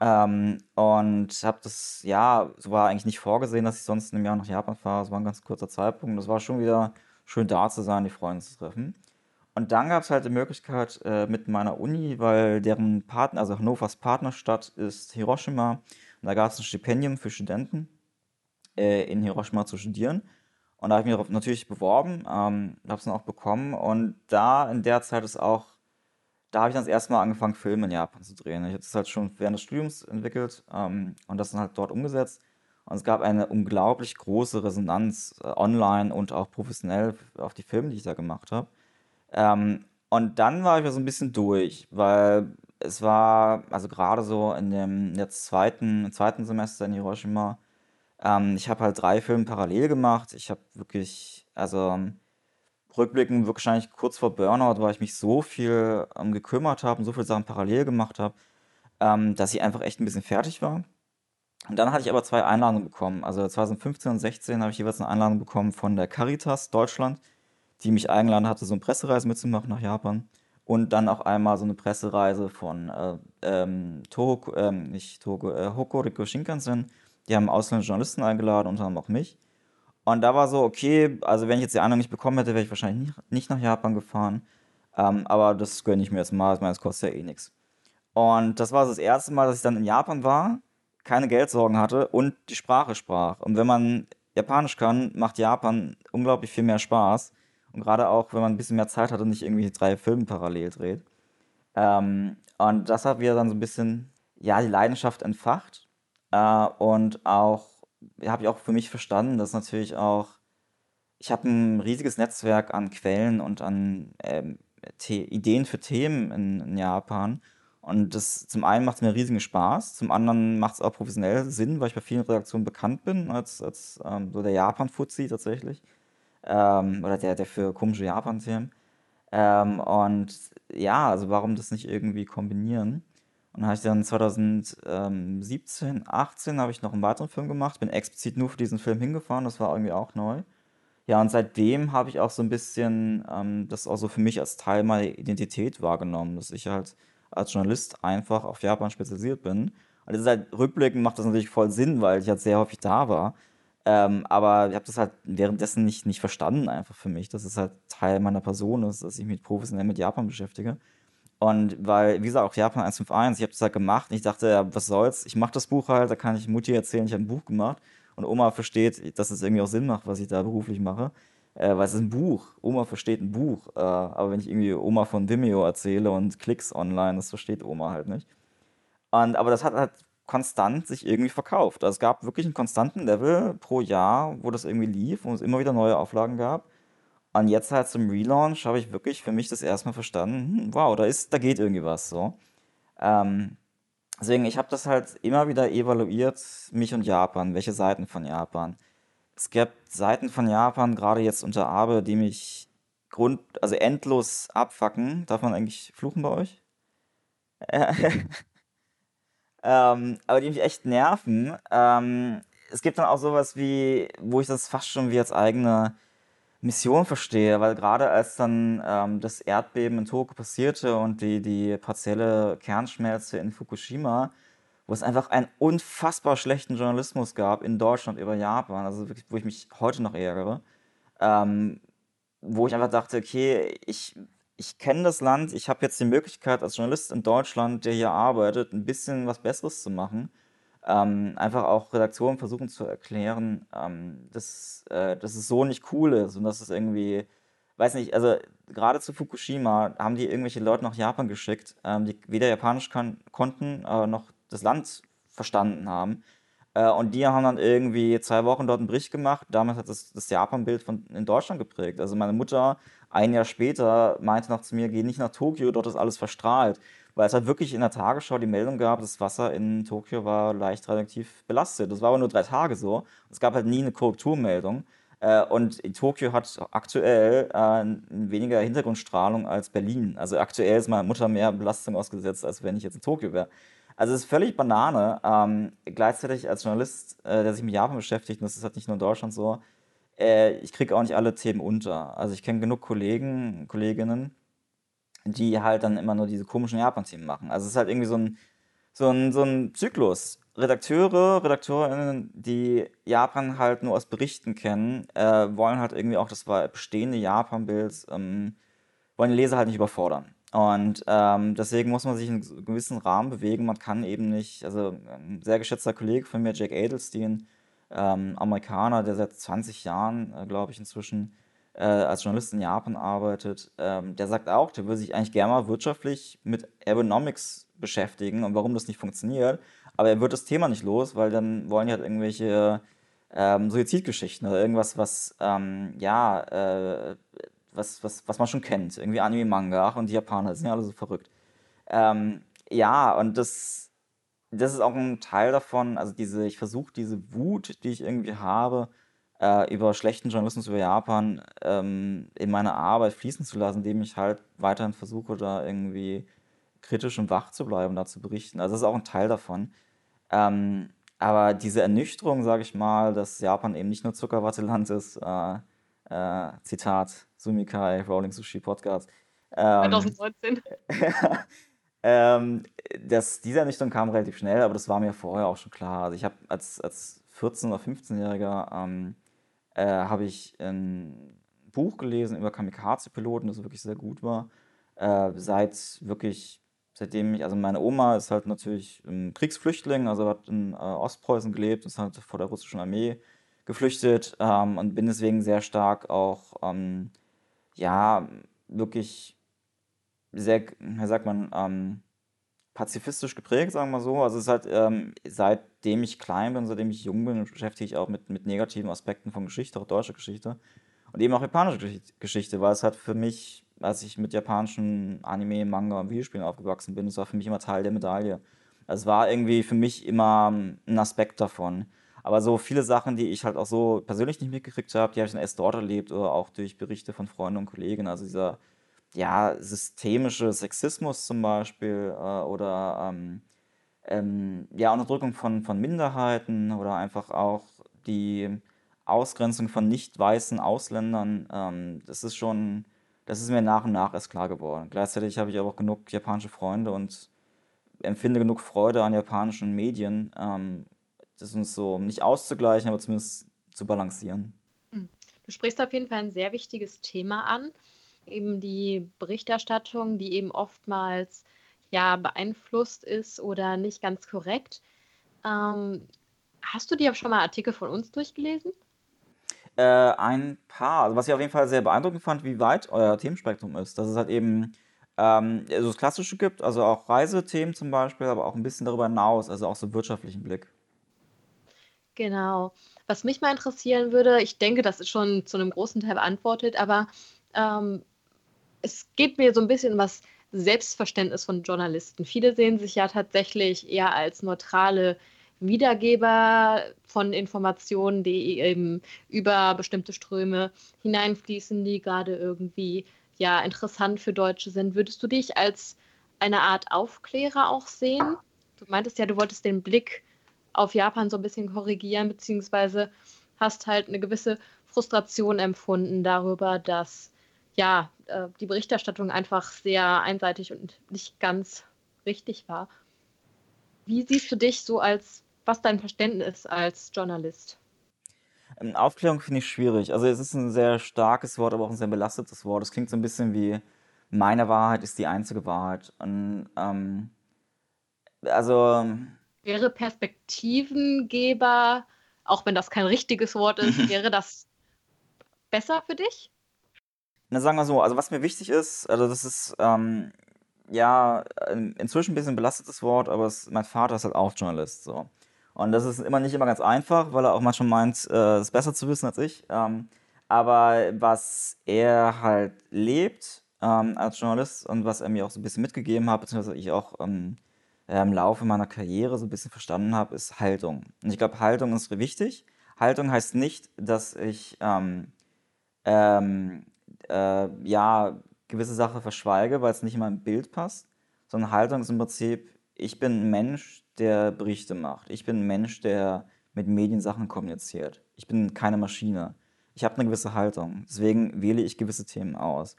S2: Ähm, und habe das, ja, so war eigentlich nicht vorgesehen, dass ich sonst im Jahr nach Japan fahre. Es war ein ganz kurzer Zeitpunkt. Das war schon wieder schön da zu sein, die Freunde zu treffen. Und dann gab es halt die Möglichkeit äh, mit meiner Uni, weil deren Partner, also Hannovers Partnerstadt ist Hiroshima. Und da gab es ein Stipendium für Studenten äh, in Hiroshima zu studieren. Und da habe ich mich natürlich beworben, ähm, habe es dann auch bekommen. Und da in der Zeit ist auch, da habe ich dann das erste Mal angefangen, Filme in Japan zu drehen. Ich habe das halt schon während des Studiums entwickelt ähm, und das dann halt dort umgesetzt. Und es gab eine unglaublich große Resonanz äh, online und auch professionell auf die Filme, die ich da gemacht habe. Ähm, und dann war ich ja so ein bisschen durch, weil es war, also gerade so in dem jetzt zweiten, zweiten Semester in Hiroshima, ähm, ich habe halt drei Filme parallel gemacht. Ich habe wirklich, also rückblickend wahrscheinlich kurz vor Burnout, weil ich mich so viel ähm, gekümmert habe und so viele Sachen parallel gemacht habe, ähm, dass ich einfach echt ein bisschen fertig war. Und dann hatte ich aber zwei Einladungen bekommen. Also 2015 und 2016 habe ich jeweils eine Einladung bekommen von der Caritas Deutschland die mich eingeladen hatte, so eine Pressereise mitzumachen nach Japan. Und dann auch einmal so eine Pressereise von äh, ähm, Tohoku, ähm, nicht Tohoku, äh, Hokoriko Shinkansen. Die haben ausländische Journalisten eingeladen, unter anderem auch mich. Und da war so, okay, also wenn ich jetzt die Einladung nicht bekommen hätte, wäre ich wahrscheinlich nicht, nicht nach Japan gefahren. Ähm, aber das gönne ich mir jetzt mal, ich meine, das kostet ja eh nichts. Und das war das erste Mal, dass ich dann in Japan war, keine Geldsorgen hatte und die Sprache sprach. Und wenn man Japanisch kann, macht Japan unglaublich viel mehr Spaß. Und gerade auch, wenn man ein bisschen mehr Zeit hat und nicht irgendwie drei Filme parallel dreht. Ähm, und das hat wieder dann so ein bisschen, ja, die Leidenschaft entfacht. Äh, und auch, habe ich auch für mich verstanden, dass natürlich auch, ich habe ein riesiges Netzwerk an Quellen und an ähm, Ideen für Themen in, in, Japan. Und das zum einen macht es mir riesigen Spaß, zum anderen macht es auch professionell Sinn, weil ich bei vielen Redaktionen bekannt bin, als, als ähm, so der Japan-Fuzzi tatsächlich ähm, oder der, der für komische Japan-Themen. Ähm, und ja, also warum das nicht irgendwie kombinieren? Und dann habe ich dann 2017, 18 habe ich noch einen weiteren Film gemacht, bin explizit nur für diesen Film hingefahren, das war irgendwie auch neu. Ja, und seitdem habe ich auch so ein bisschen ähm, das auch so für mich als Teil meiner Identität wahrgenommen, dass ich halt als Journalist einfach auf Japan spezialisiert bin. Und das ist halt rückblickend macht das natürlich voll Sinn, weil ich halt sehr häufig da war. Ähm, aber ich habe das halt währenddessen nicht, nicht verstanden, einfach für mich, dass es halt Teil meiner Person ist, dass ich mich professionell mit Japan beschäftige. Und weil, wie gesagt, auch Japan 151, ich habe das halt gemacht und ich dachte, ja, was soll's, ich mache das Buch halt, da kann ich Mutti erzählen, ich habe ein Buch gemacht und Oma versteht, dass es irgendwie auch Sinn macht, was ich da beruflich mache. Äh, weil es ist ein Buch. Oma versteht ein Buch. Äh, aber wenn ich irgendwie Oma von Vimeo erzähle und Klicks online, das versteht Oma halt nicht. Und, aber das hat halt konstant sich irgendwie verkauft. Also es gab wirklich einen konstanten Level pro Jahr, wo das irgendwie lief und es immer wieder neue Auflagen gab. Und jetzt halt zum Relaunch habe ich wirklich für mich das erstmal verstanden, hm, wow, da ist, da geht irgendwie was so. Ähm, deswegen, ich habe das halt immer wieder evaluiert, mich und Japan, welche Seiten von Japan. Es gibt Seiten von Japan, gerade jetzt unter Abe, die mich grund, also endlos abfacken. Darf man eigentlich fluchen bei euch? [laughs] ähm, aber die mich echt nerven. Ähm, es gibt dann auch sowas wie, wo ich das fast schon wie als eigene Mission verstehe, weil gerade als dann ähm, das Erdbeben in Tokio passierte und die, die partielle Kernschmelze in Fukushima, wo es einfach einen unfassbar schlechten Journalismus gab in Deutschland über Japan, also wirklich, wo ich mich heute noch ärgere, ähm, wo ich einfach dachte, okay, ich, ich kenne das Land, ich habe jetzt die Möglichkeit als Journalist in Deutschland, der hier arbeitet, ein bisschen was Besseres zu machen. Ähm, einfach auch Redaktionen versuchen zu erklären, ähm, dass, äh, dass es so nicht cool ist und dass es irgendwie, weiß nicht, also gerade zu Fukushima haben die irgendwelche Leute nach Japan geschickt, ähm, die weder Japanisch kann, konnten, äh, noch das Land verstanden haben. Äh, und die haben dann irgendwie zwei Wochen dort einen Bericht gemacht. Damals hat das, das Japan-Bild in Deutschland geprägt. Also meine Mutter ein Jahr später meinte noch zu mir, geh nicht nach Tokio, dort ist alles verstrahlt weil es halt wirklich in der Tagesschau die Meldung gab, das Wasser in Tokio war leicht radioaktiv belastet. Das war aber nur drei Tage so. Es gab halt nie eine Korrekturmeldung. Äh, und Tokio hat aktuell äh, weniger Hintergrundstrahlung als Berlin. Also aktuell ist meine Mutter mehr Belastung ausgesetzt, als wenn ich jetzt in Tokio wäre. Also es ist völlig Banane. Ähm, gleichzeitig als Journalist, äh, der sich mit Japan beschäftigt, und das ist halt nicht nur in Deutschland so, ich kriege auch nicht alle Themen unter. Also ich kenne genug Kollegen, Kolleginnen, die halt dann immer nur diese komischen Japan-Themen machen. Also es ist halt irgendwie so ein, so ein, so ein Zyklus. Redakteure, Redakteurinnen, die Japan halt nur aus Berichten kennen, äh, wollen halt irgendwie auch das bestehende Japan-Bild, ähm, wollen die Leser halt nicht überfordern. Und ähm, deswegen muss man sich in einem gewissen Rahmen bewegen. Man kann eben nicht, also ein sehr geschätzter Kollege von mir, Jack Adelstein, ähm, Amerikaner, der seit 20 Jahren, äh, glaube ich, inzwischen äh, als Journalist in Japan arbeitet, ähm, der sagt auch, der würde sich eigentlich gerne mal wirtschaftlich mit Ergonomics beschäftigen und warum das nicht funktioniert. Aber er wird das Thema nicht los, weil dann wollen die halt irgendwelche ähm, Suizidgeschichten oder irgendwas, was, ähm, ja, äh, was, was, was man schon kennt. Irgendwie Anime, Manga und die Japaner sind ja alle so verrückt. Ähm, ja, und das, das ist auch ein Teil davon, also diese, ich versuche diese Wut, die ich irgendwie habe, äh, über schlechten Journalismus über Japan ähm, in meine Arbeit fließen zu lassen, indem ich halt weiterhin versuche, da irgendwie kritisch und wach zu bleiben, da zu berichten. Also das ist auch ein Teil davon. Ähm, aber diese Ernüchterung, sage ich mal, dass Japan eben nicht nur Zuckerwatteland ist, äh, äh, Zitat Sumikai, Rolling Sushi Podcast.
S1: Ähm, 2019. [laughs]
S2: ähm, das, diese Ernüchterung kam relativ schnell, aber das war mir vorher auch schon klar. Also ich habe als, als 14- oder 15-Jähriger ähm, äh, habe ich ein Buch gelesen über Kamikaze-Piloten, das wirklich sehr gut war. Äh, seit wirklich, seitdem ich, also meine Oma ist halt natürlich ein Kriegsflüchtling, also hat in äh, Ostpreußen gelebt, ist halt vor der russischen Armee geflüchtet ähm, und bin deswegen sehr stark auch, ähm, ja, wirklich sehr, wie sagt man, ähm, pazifistisch geprägt, sagen wir mal so. Also es ist halt, ähm, seitdem ich klein bin, seitdem ich jung bin, beschäftige ich auch mit, mit negativen Aspekten von Geschichte, auch deutscher Geschichte. Und eben auch japanische Geschichte, weil es halt für mich, als ich mit japanischen Anime, Manga und Videospielen aufgewachsen bin, es war für mich immer Teil der Medaille. Also es war irgendwie für mich immer ein Aspekt davon. Aber so viele Sachen, die ich halt auch so persönlich nicht mitgekriegt habe, die habe ich dann erst dort erlebt oder auch durch Berichte von Freunden und Kollegen. Also dieser ja, systemische Sexismus zum Beispiel äh, oder ähm, ähm, ja, Unterdrückung von, von Minderheiten oder einfach auch die Ausgrenzung von nicht weißen Ausländern, ähm, das ist schon, das ist mir nach und nach erst klar geworden. Gleichzeitig habe ich aber auch genug japanische Freunde und empfinde genug Freude an japanischen Medien, ähm, das uns so nicht auszugleichen, aber zumindest zu balancieren.
S1: Hm. Du sprichst auf jeden Fall ein sehr wichtiges Thema an eben die Berichterstattung, die eben oftmals ja beeinflusst ist oder nicht ganz korrekt. Ähm, hast du dir schon mal Artikel von uns durchgelesen?
S2: Äh, ein paar. Also was ich auf jeden Fall sehr beeindruckend fand, wie weit euer Themenspektrum ist. Dass es halt eben ähm, so das Klassische gibt, also auch Reisethemen zum Beispiel, aber auch ein bisschen darüber hinaus, also auch so wirtschaftlichen Blick.
S1: Genau. Was mich mal interessieren würde, ich denke, das ist schon zu einem großen Teil beantwortet, aber ähm, es geht mir so ein bisschen um was Selbstverständnis von Journalisten. Viele sehen sich ja tatsächlich eher als neutrale Wiedergeber von Informationen, die eben über bestimmte Ströme hineinfließen, die gerade irgendwie ja interessant für Deutsche sind. Würdest du dich als eine Art Aufklärer auch sehen? Du meintest ja, du wolltest den Blick auf Japan so ein bisschen korrigieren, beziehungsweise hast halt eine gewisse Frustration empfunden darüber, dass ja äh, die Berichterstattung einfach sehr einseitig und nicht ganz richtig war. Wie siehst du dich so als, was dein Verständnis als Journalist?
S2: Ähm, Aufklärung finde ich schwierig. Also es ist ein sehr starkes Wort, aber auch ein sehr belastetes Wort. Es klingt so ein bisschen wie meine Wahrheit ist die einzige Wahrheit. Und ähm, also
S1: wäre Perspektivengeber, auch wenn das kein richtiges Wort ist, [laughs] wäre das besser für dich?
S2: Na, sagen wir so, also was mir wichtig ist, also das ist ähm, ja inzwischen ein bisschen ein belastetes Wort, aber es, mein Vater ist halt auch Journalist. So. Und das ist immer nicht immer ganz einfach, weil er auch manchmal meint, äh, es besser zu wissen als ich. Ähm, aber was er halt lebt ähm, als Journalist und was er mir auch so ein bisschen mitgegeben hat, beziehungsweise ich auch ähm, äh, im Laufe meiner Karriere so ein bisschen verstanden habe, ist Haltung. Und ich glaube, Haltung ist wichtig. Haltung heißt nicht, dass ich ähm, ähm, äh, ja gewisse Sachen verschweige, weil es nicht in mein Bild passt, sondern Haltung ist im Prinzip, ich bin ein Mensch, der Berichte macht. Ich bin ein Mensch, der mit Medien Sachen kommuniziert. Ich bin keine Maschine. Ich habe eine gewisse Haltung. Deswegen wähle ich gewisse Themen aus.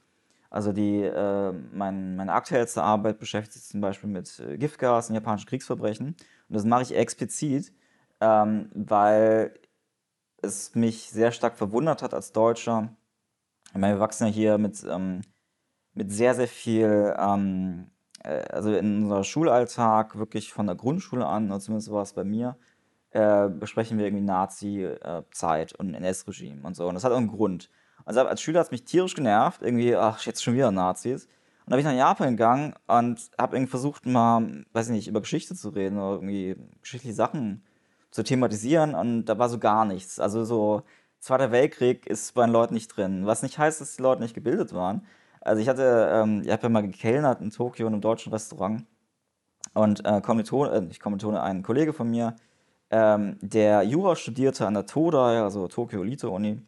S2: Also die, äh, mein, meine aktuellste Arbeit beschäftigt sich zum Beispiel mit äh, Giftgas und japanischen Kriegsverbrechen. Und das mache ich explizit, ähm, weil es mich sehr stark verwundert hat als Deutscher. Ich meine, wir wachsen ja hier mit, ähm, mit sehr, sehr viel, ähm, äh, also in unserem Schulalltag, wirklich von der Grundschule an, oder zumindest war es bei mir, äh, besprechen wir irgendwie Nazi-Zeit und NS-Regime und so. Und das hat auch einen Grund. Also als Schüler hat es mich tierisch genervt, irgendwie, ach, jetzt schon wieder Nazis. Und da bin ich nach Japan gegangen und habe irgendwie versucht, mal, weiß ich nicht, über Geschichte zu reden oder irgendwie geschichtliche Sachen zu thematisieren und da war so gar nichts. Also so Zweiter Weltkrieg ist bei den Leuten nicht drin. Was nicht heißt, dass die Leute nicht gebildet waren. Also ich hatte, ähm, ich habe ja mal gekellnert in Tokio in einem deutschen Restaurant und äh, Kommilitone, äh, nicht Kommilitone, ein Kollege von mir, ähm, der Jura studierte an der Todai, also Tokyo Elite Uni,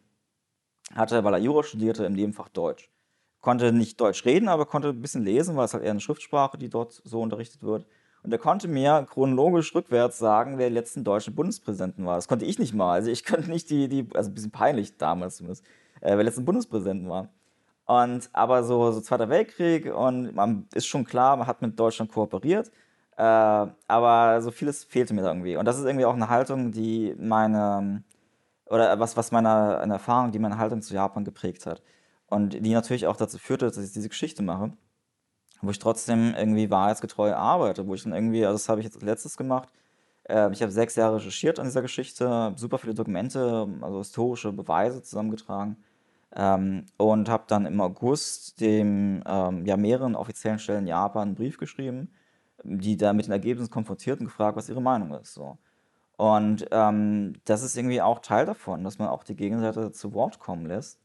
S2: hatte, weil er Jura studierte, im Nebenfach Deutsch. Konnte nicht Deutsch reden, aber konnte ein bisschen lesen, weil es halt eher eine Schriftsprache, die dort so unterrichtet wird. Und er konnte mir chronologisch rückwärts sagen, wer die letzten deutschen Bundespräsidenten war. Das konnte ich nicht mal. Also ich [laughs] könnte nicht die, die also ein bisschen peinlich damals zumindest, äh, wer letzten Bundespräsidenten war. Und aber so, so Zweiter Weltkrieg und man ist schon klar, man hat mit Deutschland kooperiert. Äh, aber so vieles fehlte mir da irgendwie. Und das ist irgendwie auch eine Haltung, die meine oder was, was meine eine Erfahrung, die meine Haltung zu Japan geprägt hat. Und die natürlich auch dazu führte, dass ich diese Geschichte mache, wo ich trotzdem irgendwie wahrheitsgetreu arbeite, wo ich dann irgendwie, also das habe ich jetzt als letztes gemacht, äh, ich habe sechs Jahre recherchiert an dieser Geschichte, super viele Dokumente, also historische Beweise zusammengetragen ähm, und habe dann im August dem ähm, ja mehreren offiziellen Stellen in Japan einen Brief geschrieben, die da mit den Ergebnissen konfrontiert und gefragt, was ihre Meinung ist. So. Und ähm, das ist irgendwie auch Teil davon, dass man auch die Gegenseite zu Wort kommen lässt.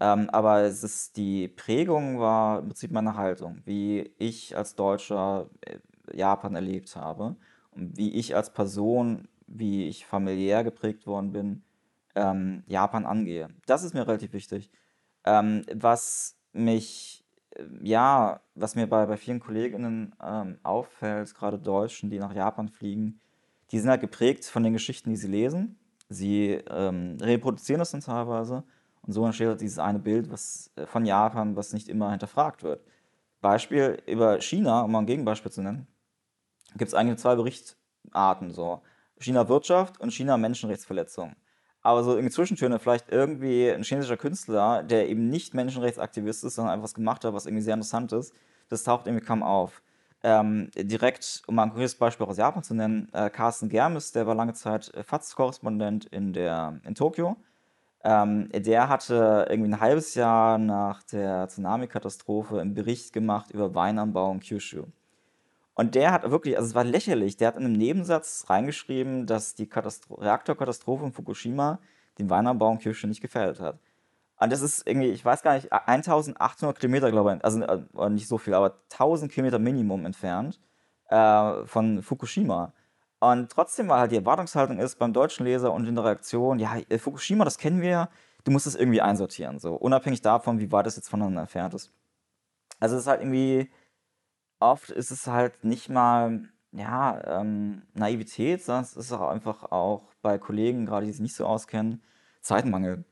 S2: Ähm, aber es ist die Prägung war im Prinzip meine Haltung, wie ich als Deutscher äh, Japan erlebt habe und wie ich als Person, wie ich familiär geprägt worden bin, ähm, Japan angehe. Das ist mir relativ wichtig. Ähm, was mich, äh, ja, was mir bei, bei vielen Kolleginnen ähm, auffällt, gerade Deutschen, die nach Japan fliegen, die sind halt geprägt von den Geschichten, die sie lesen. Sie ähm, reproduzieren das dann teilweise und so entsteht halt dieses eine Bild was, äh, von Japan, was nicht immer hinterfragt wird. Beispiel über China, um mal ein Gegenbeispiel zu nennen, gibt es eigentlich zwei Berichtsarten. So. China Wirtschaft und China Menschenrechtsverletzung. Aber so irgendwie Zwischentöne, vielleicht irgendwie ein chinesischer Künstler, der eben nicht Menschenrechtsaktivist ist, sondern einfach was gemacht hat, was irgendwie sehr interessant ist, das taucht irgendwie kaum auf. Ähm, direkt, um mal ein konkretes Beispiel aus Japan zu nennen, äh, Carsten Germes, der war lange Zeit äh, FATS-Korrespondent in, in Tokio. Ähm, der hatte irgendwie ein halbes Jahr nach der Tsunami-Katastrophe einen Bericht gemacht über Weinanbau in Kyushu. Und der hat wirklich, also es war lächerlich, der hat in einem Nebensatz reingeschrieben, dass die Katastro Reaktorkatastrophe in Fukushima den Weinanbau in Kyushu nicht gefährdet hat. Und das ist irgendwie, ich weiß gar nicht, 1800 Kilometer, glaube ich, also äh, nicht so viel, aber 1000 Kilometer Minimum entfernt äh, von Fukushima. Und trotzdem, weil halt die Erwartungshaltung ist beim deutschen Leser und in der Reaktion, ja, äh, Fukushima, das kennen wir ja, du musst es irgendwie einsortieren, so unabhängig davon, wie weit es jetzt voneinander entfernt ist. Also es ist halt irgendwie, oft ist es halt nicht mal, ja, ähm, Naivität, sondern es ist auch einfach auch bei Kollegen, gerade die sich nicht so auskennen, Zeitmangel.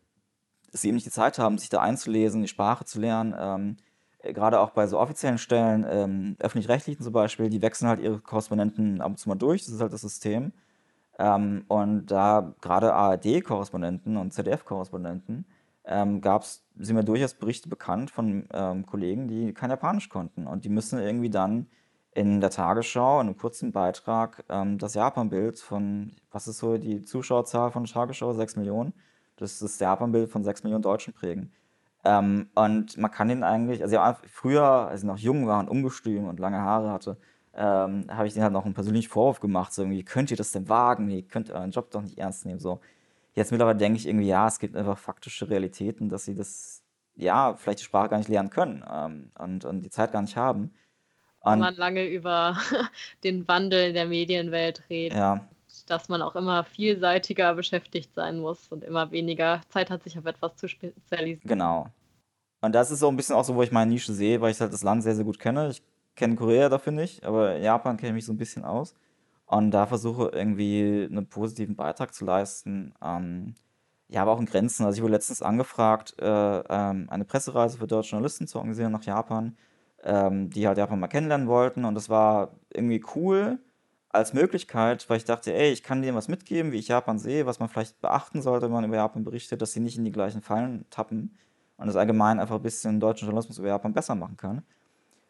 S2: Dass sie eben nicht die Zeit haben, sich da einzulesen, die Sprache zu lernen. Ähm, äh, gerade auch bei so offiziellen Stellen, ähm, öffentlich-rechtlichen zum Beispiel, die wechseln halt ihre Korrespondenten ab und zu mal durch, das ist halt das System. Ähm, und da gerade ARD-Korrespondenten und ZDF-Korrespondenten ähm, gab es, sind mir durchaus Berichte bekannt von ähm, Kollegen, die kein Japanisch konnten. Und die müssen irgendwie dann in der Tagesschau, in einem kurzen Beitrag, ähm, das Japan-Bild von, was ist so die Zuschauerzahl von der Tagesschau? 6 Millionen. Das ist das Japan-Bild von 6 Millionen Deutschen prägen. Ähm, und man kann den eigentlich, also ja, früher, als ich noch jung war und ungestüm und lange Haare hatte, ähm, habe ich den halt noch einen persönlichen Vorwurf gemacht, so irgendwie, könnt ihr das denn wagen? Ihr könnt euren Job doch nicht ernst nehmen, so. Jetzt mittlerweile denke ich irgendwie, ja, es gibt einfach faktische Realitäten, dass sie das, ja, vielleicht die Sprache gar nicht lernen können ähm, und, und die Zeit gar nicht haben.
S1: Wenn man lange über [laughs] den Wandel in der Medienwelt redet.
S2: Ja.
S1: Dass man auch immer vielseitiger beschäftigt sein muss und immer weniger Zeit hat, sich auf etwas zu spezialisieren.
S2: Genau. Und das ist so ein bisschen auch so, wo ich meine Nische sehe, weil ich halt das Land sehr, sehr gut kenne. Ich kenne Korea dafür nicht, aber Japan kenne ich mich so ein bisschen aus. Und da versuche irgendwie einen positiven Beitrag zu leisten. Ähm, ja, aber auch in Grenzen. Also ich wurde letztens angefragt, äh, ähm, eine Pressereise für deutsche Journalisten zu organisieren nach Japan, ähm, die halt Japan mal kennenlernen wollten. Und das war irgendwie cool als Möglichkeit, weil ich dachte, ey, ich kann denen was mitgeben, wie ich Japan sehe, was man vielleicht beachten sollte, wenn man über Japan berichtet, dass sie nicht in die gleichen Fallen tappen und das allgemein einfach ein bisschen deutschen Journalismus über Japan besser machen kann.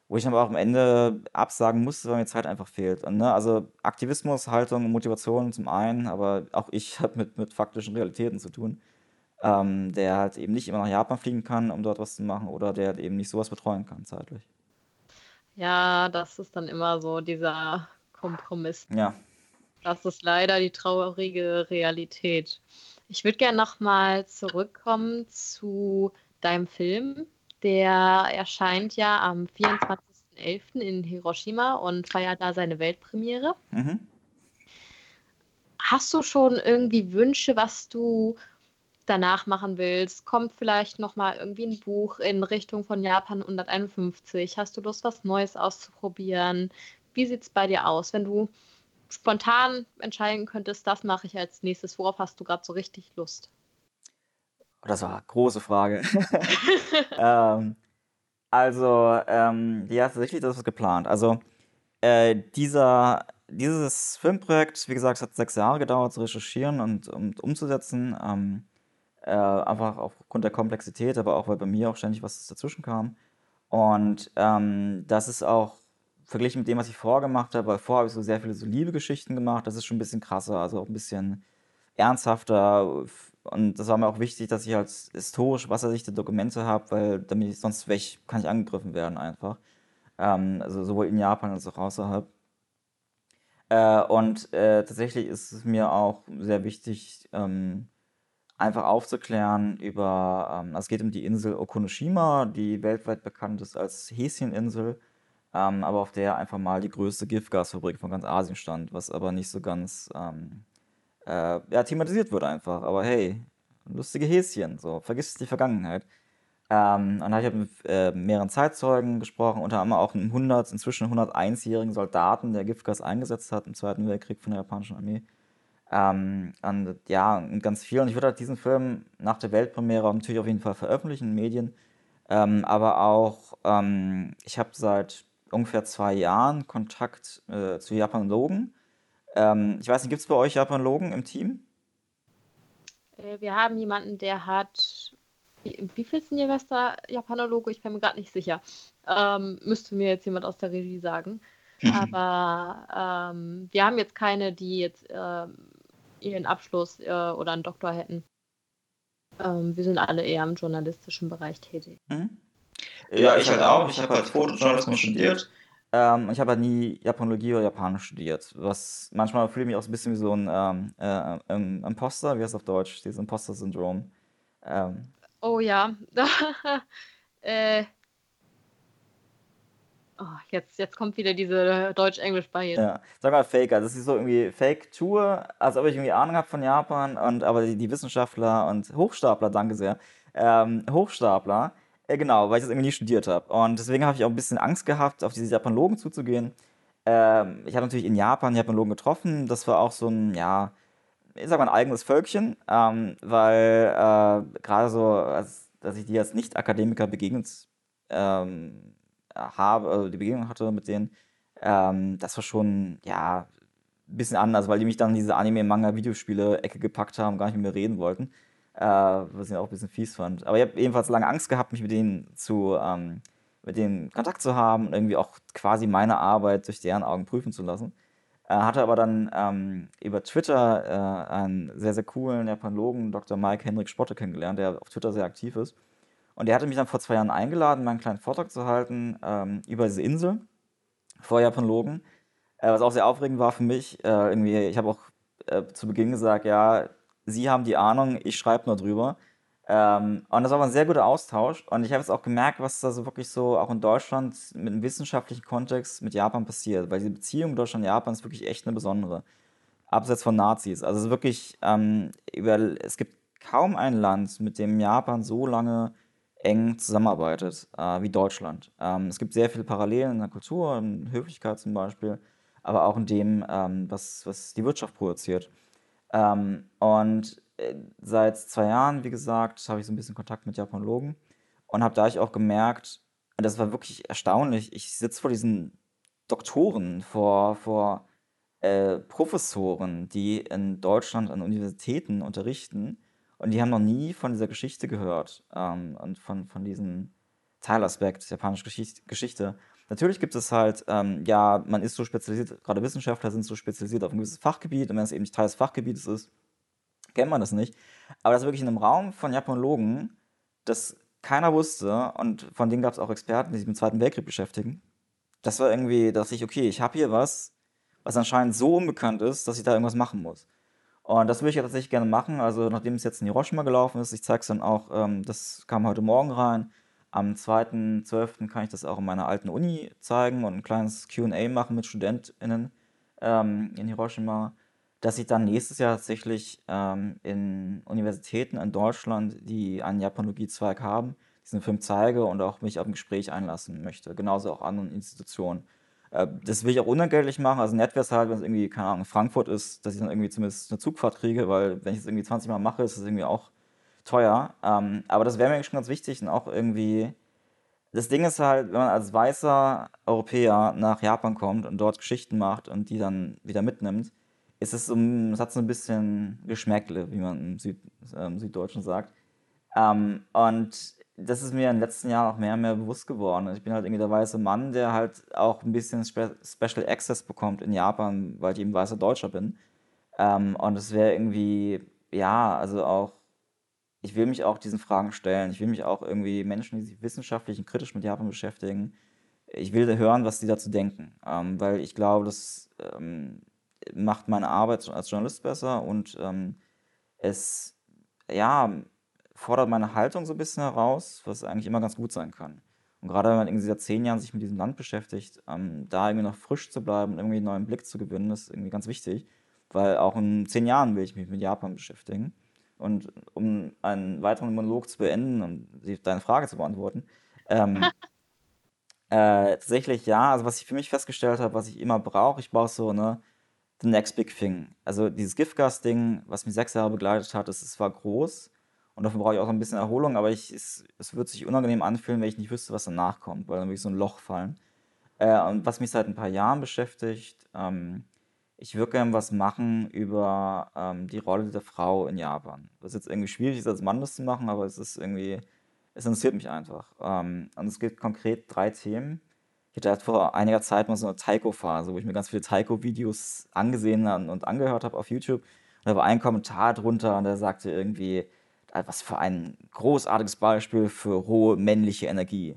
S2: Wo ich aber auch am Ende absagen musste, weil mir Zeit einfach fehlt. Und, ne, also Aktivismus, Haltung Motivation zum einen, aber auch ich [laughs] habe mit, mit faktischen Realitäten zu tun. Ähm, der halt eben nicht immer nach Japan fliegen kann, um dort was zu machen, oder der halt eben nicht sowas betreuen kann zeitlich.
S1: Ja, das ist dann immer so dieser Kompromiss.
S2: Ja.
S1: Das ist leider die traurige Realität. Ich würde gerne nochmal zurückkommen zu deinem Film. Der erscheint ja am 24.11. in Hiroshima und feiert da seine Weltpremiere.
S2: Mhm.
S1: Hast du schon irgendwie Wünsche, was du danach machen willst? Kommt vielleicht nochmal irgendwie ein Buch in Richtung von Japan 151? Hast du Lust, was Neues auszuprobieren? Wie sieht es bei dir aus, wenn du spontan entscheiden könntest, das mache ich als nächstes? Worauf hast du gerade so richtig Lust?
S2: Das war eine große Frage. [laughs] ähm, also, ähm, ja, tatsächlich, das ist geplant. Also, äh, dieser, dieses Filmprojekt, wie gesagt, es hat sechs Jahre gedauert zu recherchieren und, und umzusetzen. Ähm, äh, einfach aufgrund der Komplexität, aber auch weil bei mir auch ständig was dazwischen kam. Und ähm, das ist auch verglichen mit dem, was ich vorgemacht habe, weil vorher habe ich so sehr viele so Liebe-Geschichten gemacht, das ist schon ein bisschen krasser, also auch ein bisschen ernsthafter, und das war mir auch wichtig, dass ich halt historisch wasserdichte Dokumente habe, weil damit ich sonst weg kann ich angegriffen werden einfach. Ähm, also sowohl in Japan als auch außerhalb. Äh, und äh, tatsächlich ist es mir auch sehr wichtig, ähm, einfach aufzuklären über, ähm, also es geht um die Insel Okunoshima, die weltweit bekannt ist als Häscheninsel, ähm, aber auf der einfach mal die größte Giftgasfabrik von ganz Asien stand, was aber nicht so ganz ähm, äh, ja, thematisiert wird einfach. Aber hey, lustige Häschen, so, vergiss die Vergangenheit. Ähm, und da habe ich mit äh, mehreren Zeitzeugen gesprochen, unter anderem auch einem 100, inzwischen 101-jährigen Soldaten, der Giftgas eingesetzt hat im Zweiten Weltkrieg von der japanischen Armee. Ähm, und ja, und ganz viel. Und ich würde halt diesen Film nach der Weltpremiere natürlich auf jeden Fall veröffentlichen in Medien. Ähm, aber auch, ähm, ich habe seit ungefähr zwei Jahren Kontakt äh, zu Japanologen, ähm, ich weiß nicht, gibt es bei euch Japanologen im Team?
S1: Äh, wir haben jemanden, der hat. Wie, wie viel sind Silvester Japanologe? Ich bin mir gerade nicht sicher. Ähm, müsste mir jetzt jemand aus der Regie sagen. Mhm. Aber ähm, wir haben jetzt keine, die jetzt äh, ihren Abschluss äh, oder einen Doktor hätten. Ähm, wir sind alle eher im journalistischen Bereich tätig.
S2: Mhm. Ja, ich halt auch. Ich habe halt Fotojournalismus studiert. Ähm, ich habe halt nie Japanologie oder Japanisch studiert. Was manchmal fühle ich mich auch so ein bisschen wie so ein ähm, äh, Imposter, wie heißt das auf Deutsch? Dieses Imposter-Syndrom. Ähm,
S1: Oh ja. [laughs] äh, oh, jetzt, jetzt kommt wieder diese Deutsch-Englisch-Barriere.
S2: Ja, sag mal Faker. Das ist so irgendwie Fake-Tour, als ob ich irgendwie Ahnung habe von Japan. Und aber die, die Wissenschaftler und Hochstapler, danke sehr, ähm, Hochstapler, äh, genau, weil ich das irgendwie nie studiert habe. Und deswegen habe ich auch ein bisschen Angst gehabt, auf diese Japanologen zuzugehen. Ähm, ich habe natürlich in Japan Japanologen getroffen. Das war auch so ein, ja, ich sag mal, ein eigenes Völkchen, ähm, weil äh, gerade so, als, dass ich die als Nicht-Akademiker begegnet ähm, habe, also die Begegnung hatte mit denen, ähm, das war schon, ja, ein bisschen anders, weil die mich dann in diese Anime-Manga-Videospiele-Ecke gepackt haben, gar nicht mit mir reden wollten, äh, was ich auch ein bisschen fies fand. Aber ich habe ebenfalls lange Angst gehabt, mich mit denen zu, ähm, mit denen Kontakt zu haben und irgendwie auch quasi meine Arbeit durch deren Augen prüfen zu lassen. Äh, hatte aber dann ähm, über Twitter äh, einen sehr, sehr coolen Japanologen, Dr. Mike Henrik Spotte, kennengelernt, der auf Twitter sehr aktiv ist. Und der hatte mich dann vor zwei Jahren eingeladen, meinen kleinen Vortrag zu halten ähm, über diese Insel vor Japanologen. Äh, was auch sehr aufregend war für mich. Äh, irgendwie, ich habe auch äh, zu Beginn gesagt, ja, Sie haben die Ahnung, ich schreibe nur drüber. Ähm, und das war aber ein sehr guter Austausch. Und ich habe jetzt auch gemerkt, was da so wirklich so auch in Deutschland mit einem wissenschaftlichen Kontext mit Japan passiert. Weil die Beziehung Deutschland-Japan ist wirklich echt eine besondere. Abseits von Nazis. Also es ist wirklich, ähm, über, es gibt kaum ein Land, mit dem Japan so lange eng zusammenarbeitet äh, wie Deutschland. Ähm, es gibt sehr viele Parallelen in der Kultur, in Höflichkeit zum Beispiel, aber auch in dem, ähm, was, was die Wirtschaft produziert. Ähm, und äh, seit zwei Jahren, wie gesagt, habe ich so ein bisschen Kontakt mit Japanologen und habe da ich auch gemerkt, das war wirklich erstaunlich, ich sitze vor diesen Doktoren, vor, vor äh, Professoren, die in Deutschland an Universitäten unterrichten und die haben noch nie von dieser Geschichte gehört ähm, und von, von diesem Teilaspekt japanischer Geschicht Geschichte. Natürlich gibt es halt, ähm, ja, man ist so spezialisiert, gerade Wissenschaftler sind so spezialisiert auf ein gewisses Fachgebiet und wenn es eben nicht Teil des Fachgebietes ist, kennt man das nicht. Aber das wirklich in einem Raum von Japanologen, das keiner wusste und von denen gab es auch Experten, die sich mit dem Zweiten Weltkrieg beschäftigen. Das war irgendwie, dass ich, okay, ich habe hier was, was anscheinend so unbekannt ist, dass ich da irgendwas machen muss. Und das würde ich ja tatsächlich gerne machen. Also, nachdem es jetzt in Hiroshima gelaufen ist, ich zeige es dann auch, ähm, das kam heute Morgen rein. Am 2.12. kann ich das auch in meiner alten Uni zeigen und ein kleines QA machen mit StudentInnen ähm, in Hiroshima dass ich dann nächstes Jahr tatsächlich ähm, in Universitäten in Deutschland, die einen Japanologie-Zweig haben, diesen Film zeige und auch mich auf ein Gespräch einlassen möchte. Genauso auch anderen Institutionen. Äh, das will ich auch unentgeltlich machen. Also nett wäre es halt, wenn es irgendwie, keine Ahnung, Frankfurt ist, dass ich dann irgendwie zumindest eine Zugfahrt kriege, weil wenn ich es irgendwie 20 Mal mache, ist das irgendwie auch teuer. Ähm, aber das wäre mir schon ganz wichtig und auch irgendwie. Das Ding ist halt, wenn man als weißer Europäer nach Japan kommt und dort Geschichten macht und die dann wieder mitnimmt, ist es, um, es hat so ein bisschen Geschmäckle, wie man im Süd, ähm, Süddeutschen sagt. Ähm, und das ist mir in den letzten Jahren auch mehr und mehr bewusst geworden. Ich bin halt irgendwie der weiße Mann, der halt auch ein bisschen Spe Special Access bekommt in Japan, weil ich eben weißer Deutscher bin. Ähm, und es wäre irgendwie, ja, also auch, ich will mich auch diesen Fragen stellen. Ich will mich auch irgendwie Menschen, die sich wissenschaftlich und kritisch mit Japan beschäftigen, ich will hören, was die dazu denken. Ähm, weil ich glaube, dass ähm, macht meine Arbeit als Journalist besser und ähm, es ja, fordert meine Haltung so ein bisschen heraus, was eigentlich immer ganz gut sein kann. Und gerade wenn man irgendwie seit zehn Jahren sich mit diesem Land beschäftigt, ähm, da irgendwie noch frisch zu bleiben und irgendwie einen neuen Blick zu gewinnen, ist irgendwie ganz wichtig, weil auch in zehn Jahren will ich mich mit Japan beschäftigen. Und um einen weiteren Monolog zu beenden und deine Frage zu beantworten, ähm, [laughs] äh, tatsächlich ja, also was ich für mich festgestellt habe, was ich immer brauche, ich brauche so, ne, the next big thing. Also dieses Giftgas-Ding, was mich sechs Jahre begleitet hat, das, das war groß und dafür brauche ich auch ein bisschen Erholung, aber ich, es, es wird sich unangenehm anfühlen, wenn ich nicht wüsste, was danach kommt, weil dann würde ich so ein Loch fallen. Äh, und was mich seit ein paar Jahren beschäftigt, ähm, ich würde gerne was machen über ähm, die Rolle der Frau in Japan. Was jetzt irgendwie schwierig ist, als Mann das zu machen, aber es ist irgendwie, es interessiert mich einfach. Ähm, und es gibt konkret drei Themen. Ich hatte halt vor einiger Zeit mal so eine Taiko-Phase, wo ich mir ganz viele Taiko-Videos angesehen und angehört habe auf YouTube. Und da war ein Kommentar drunter und der sagte irgendwie, äh, was für ein großartiges Beispiel für rohe männliche Energie.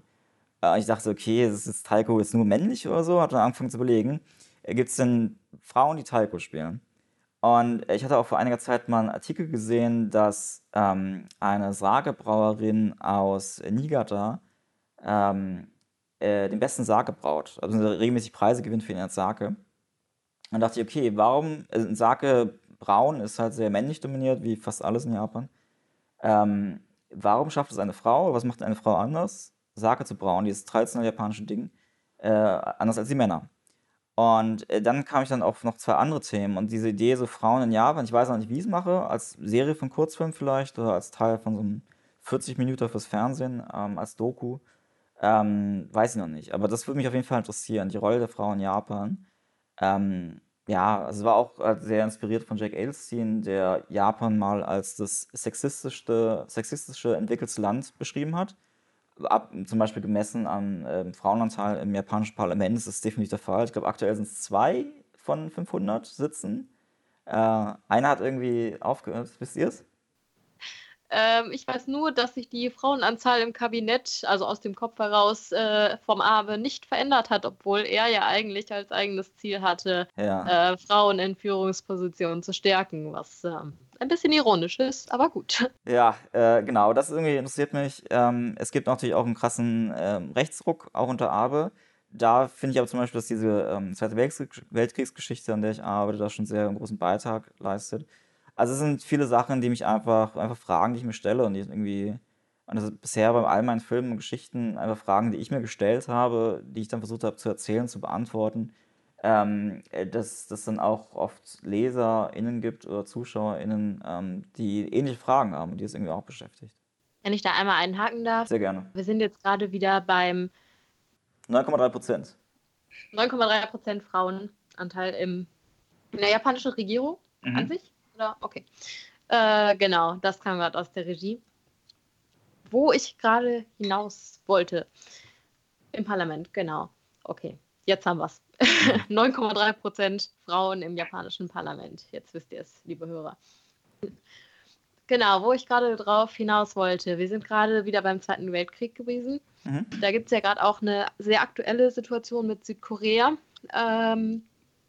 S2: Äh, ich dachte, okay, ist Taiko jetzt nur männlich oder so? Hat dann angefangen zu überlegen, gibt es denn Frauen, die Taiko spielen? Und ich hatte auch vor einiger Zeit mal einen Artikel gesehen, dass ähm, eine Sake-Brauerin aus Niigata ähm, äh, den besten Sake braut, also regelmäßig Preise gewinnt für ihren Sake. Dann dachte ich, okay, warum, also ein Sake braun ist halt sehr männlich dominiert, wie fast alles in Japan. Ähm, warum schafft es eine Frau, was macht eine Frau anders, Sake zu brauen, dieses traditionelle japanische Ding, äh, anders als die Männer? Und äh, dann kam ich dann auf noch zwei andere Themen und diese Idee, so Frauen in Japan, ich weiß noch nicht, wie ich es mache, als Serie von Kurzfilm vielleicht oder als Teil von so einem 40 Minuten fürs Fernsehen, ähm, als Doku, ähm, weiß ich noch nicht. Aber das würde mich auf jeden Fall interessieren, die Rolle der Frau in Japan. Ähm, ja, es war auch äh, sehr inspiriert von Jack Adelstein, der Japan mal als das sexistischste, sexistische entwickelte Land beschrieben hat ab, zum Beispiel gemessen am äh, Frauenanteil im japanischen Parlament ist das definitiv der Fall. Ich glaube, aktuell sind es zwei von 500 Sitzen. Äh, einer hat irgendwie aufgehört. Wisst ihr es?
S1: Ähm, ich weiß nur, dass sich die Frauenanzahl im Kabinett, also aus dem Kopf heraus, äh, vom Abe nicht verändert hat, obwohl er ja eigentlich als eigenes Ziel hatte, ja. äh, Frauen in Führungspositionen zu stärken, was ähm, ein bisschen ironisch ist, aber gut.
S2: Ja, äh, genau, das irgendwie interessiert mich. Ähm, es gibt natürlich auch einen krassen ähm, Rechtsruck, auch unter Abe. Da finde ich aber zum Beispiel, dass diese ähm, Zweite Weltkriegsgeschichte, an der ich arbeite, da schon sehr einen großen Beitrag leistet. Also es sind viele Sachen, die mich einfach, einfach Fragen, die ich mir stelle und die irgendwie, und das ist bisher bei all meinen Filmen und Geschichten einfach Fragen, die ich mir gestellt habe, die ich dann versucht habe zu erzählen, zu beantworten ähm, äh, dass es dann auch oft LeserInnen gibt oder ZuschauerInnen, ähm, die ähnliche Fragen haben und die es irgendwie auch beschäftigt.
S1: Wenn ich da einmal einhaken darf.
S2: Sehr gerne.
S1: Wir sind jetzt gerade wieder beim
S2: 9,3 Prozent.
S1: 9,3 Prozent Frauenanteil im, in der japanischen Regierung mhm. an sich? Oder? Okay. Äh, genau, das kam gerade aus der Regie. Wo ich gerade hinaus wollte. Im Parlament, genau. Okay, jetzt haben wir es. 9,3 [laughs] Prozent Frauen im japanischen Parlament. Jetzt wisst ihr es, liebe Hörer. Genau, wo ich gerade drauf hinaus wollte. Wir sind gerade wieder beim Zweiten Weltkrieg gewesen. Mhm. Da gibt es ja gerade auch eine sehr aktuelle Situation mit Südkorea. Ähm,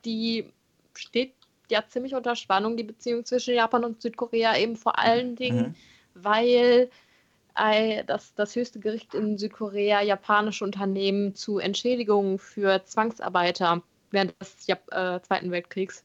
S1: die steht ja ziemlich unter Spannung, die Beziehung zwischen Japan und Südkorea, eben vor allen Dingen, mhm. weil dass das höchste Gericht in Südkorea japanische Unternehmen zu Entschädigungen für Zwangsarbeiter während des Jap äh, Zweiten Weltkriegs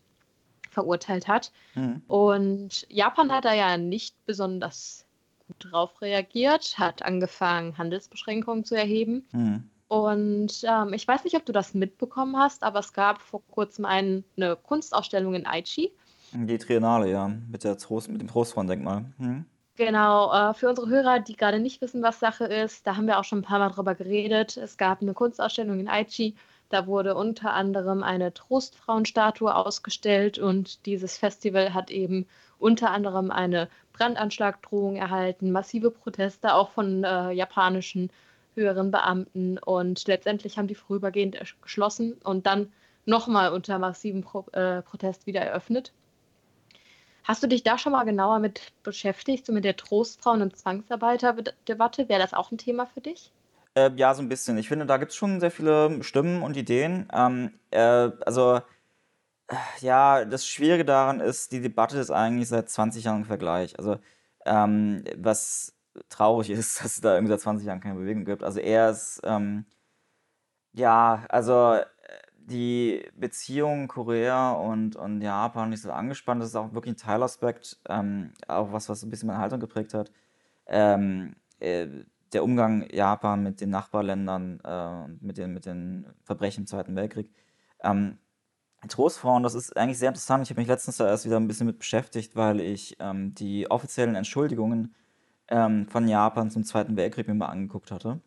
S1: verurteilt hat. Mhm. Und Japan hat da ja nicht besonders gut drauf reagiert, hat angefangen, Handelsbeschränkungen zu erheben. Mhm. Und ähm, ich weiß nicht, ob du das mitbekommen hast, aber es gab vor kurzem ein, eine Kunstausstellung in Aichi.
S2: Die Triennale, ja, mit, der Trost, mit dem Trostfront-Denkmal. Mhm.
S1: Genau, äh, für unsere Hörer, die gerade nicht wissen, was Sache ist, da haben wir auch schon ein paar Mal drüber geredet. Es gab eine Kunstausstellung in Aichi, da wurde unter anderem eine Trostfrauenstatue ausgestellt und dieses Festival hat eben unter anderem eine Brandanschlagdrohung erhalten, massive Proteste auch von äh, japanischen höheren Beamten und letztendlich haben die vorübergehend geschlossen und dann nochmal unter massivem Pro äh, Protest wieder eröffnet. Hast du dich da schon mal genauer mit beschäftigt, so mit der Trostfrauen- und Zwangsarbeiterdebatte? Wäre das auch ein Thema für dich?
S2: Äh, ja, so ein bisschen. Ich finde, da gibt es schon sehr viele Stimmen und Ideen. Ähm, äh, also, äh, ja, das Schwierige daran ist, die Debatte ist eigentlich seit 20 Jahren im Vergleich. Also, ähm, was traurig [laughs] ist, dass es da irgendwie seit 20 Jahren keine Bewegung gibt. Also, er ist, ähm, ja, also die Beziehung Korea und, und Japan nicht so angespannt. Das ist auch wirklich ein Teilaspekt, ähm, auch was, was ein bisschen meine Haltung geprägt hat. Ähm, äh, der Umgang Japan mit den Nachbarländern äh, und mit den, mit den Verbrechen im Zweiten Weltkrieg. Ähm, Trostfrauen, das ist eigentlich sehr interessant. Ich habe mich letztens da erst wieder ein bisschen mit beschäftigt, weil ich ähm, die offiziellen Entschuldigungen ähm, von Japan zum Zweiten Weltkrieg mir mal angeguckt hatte.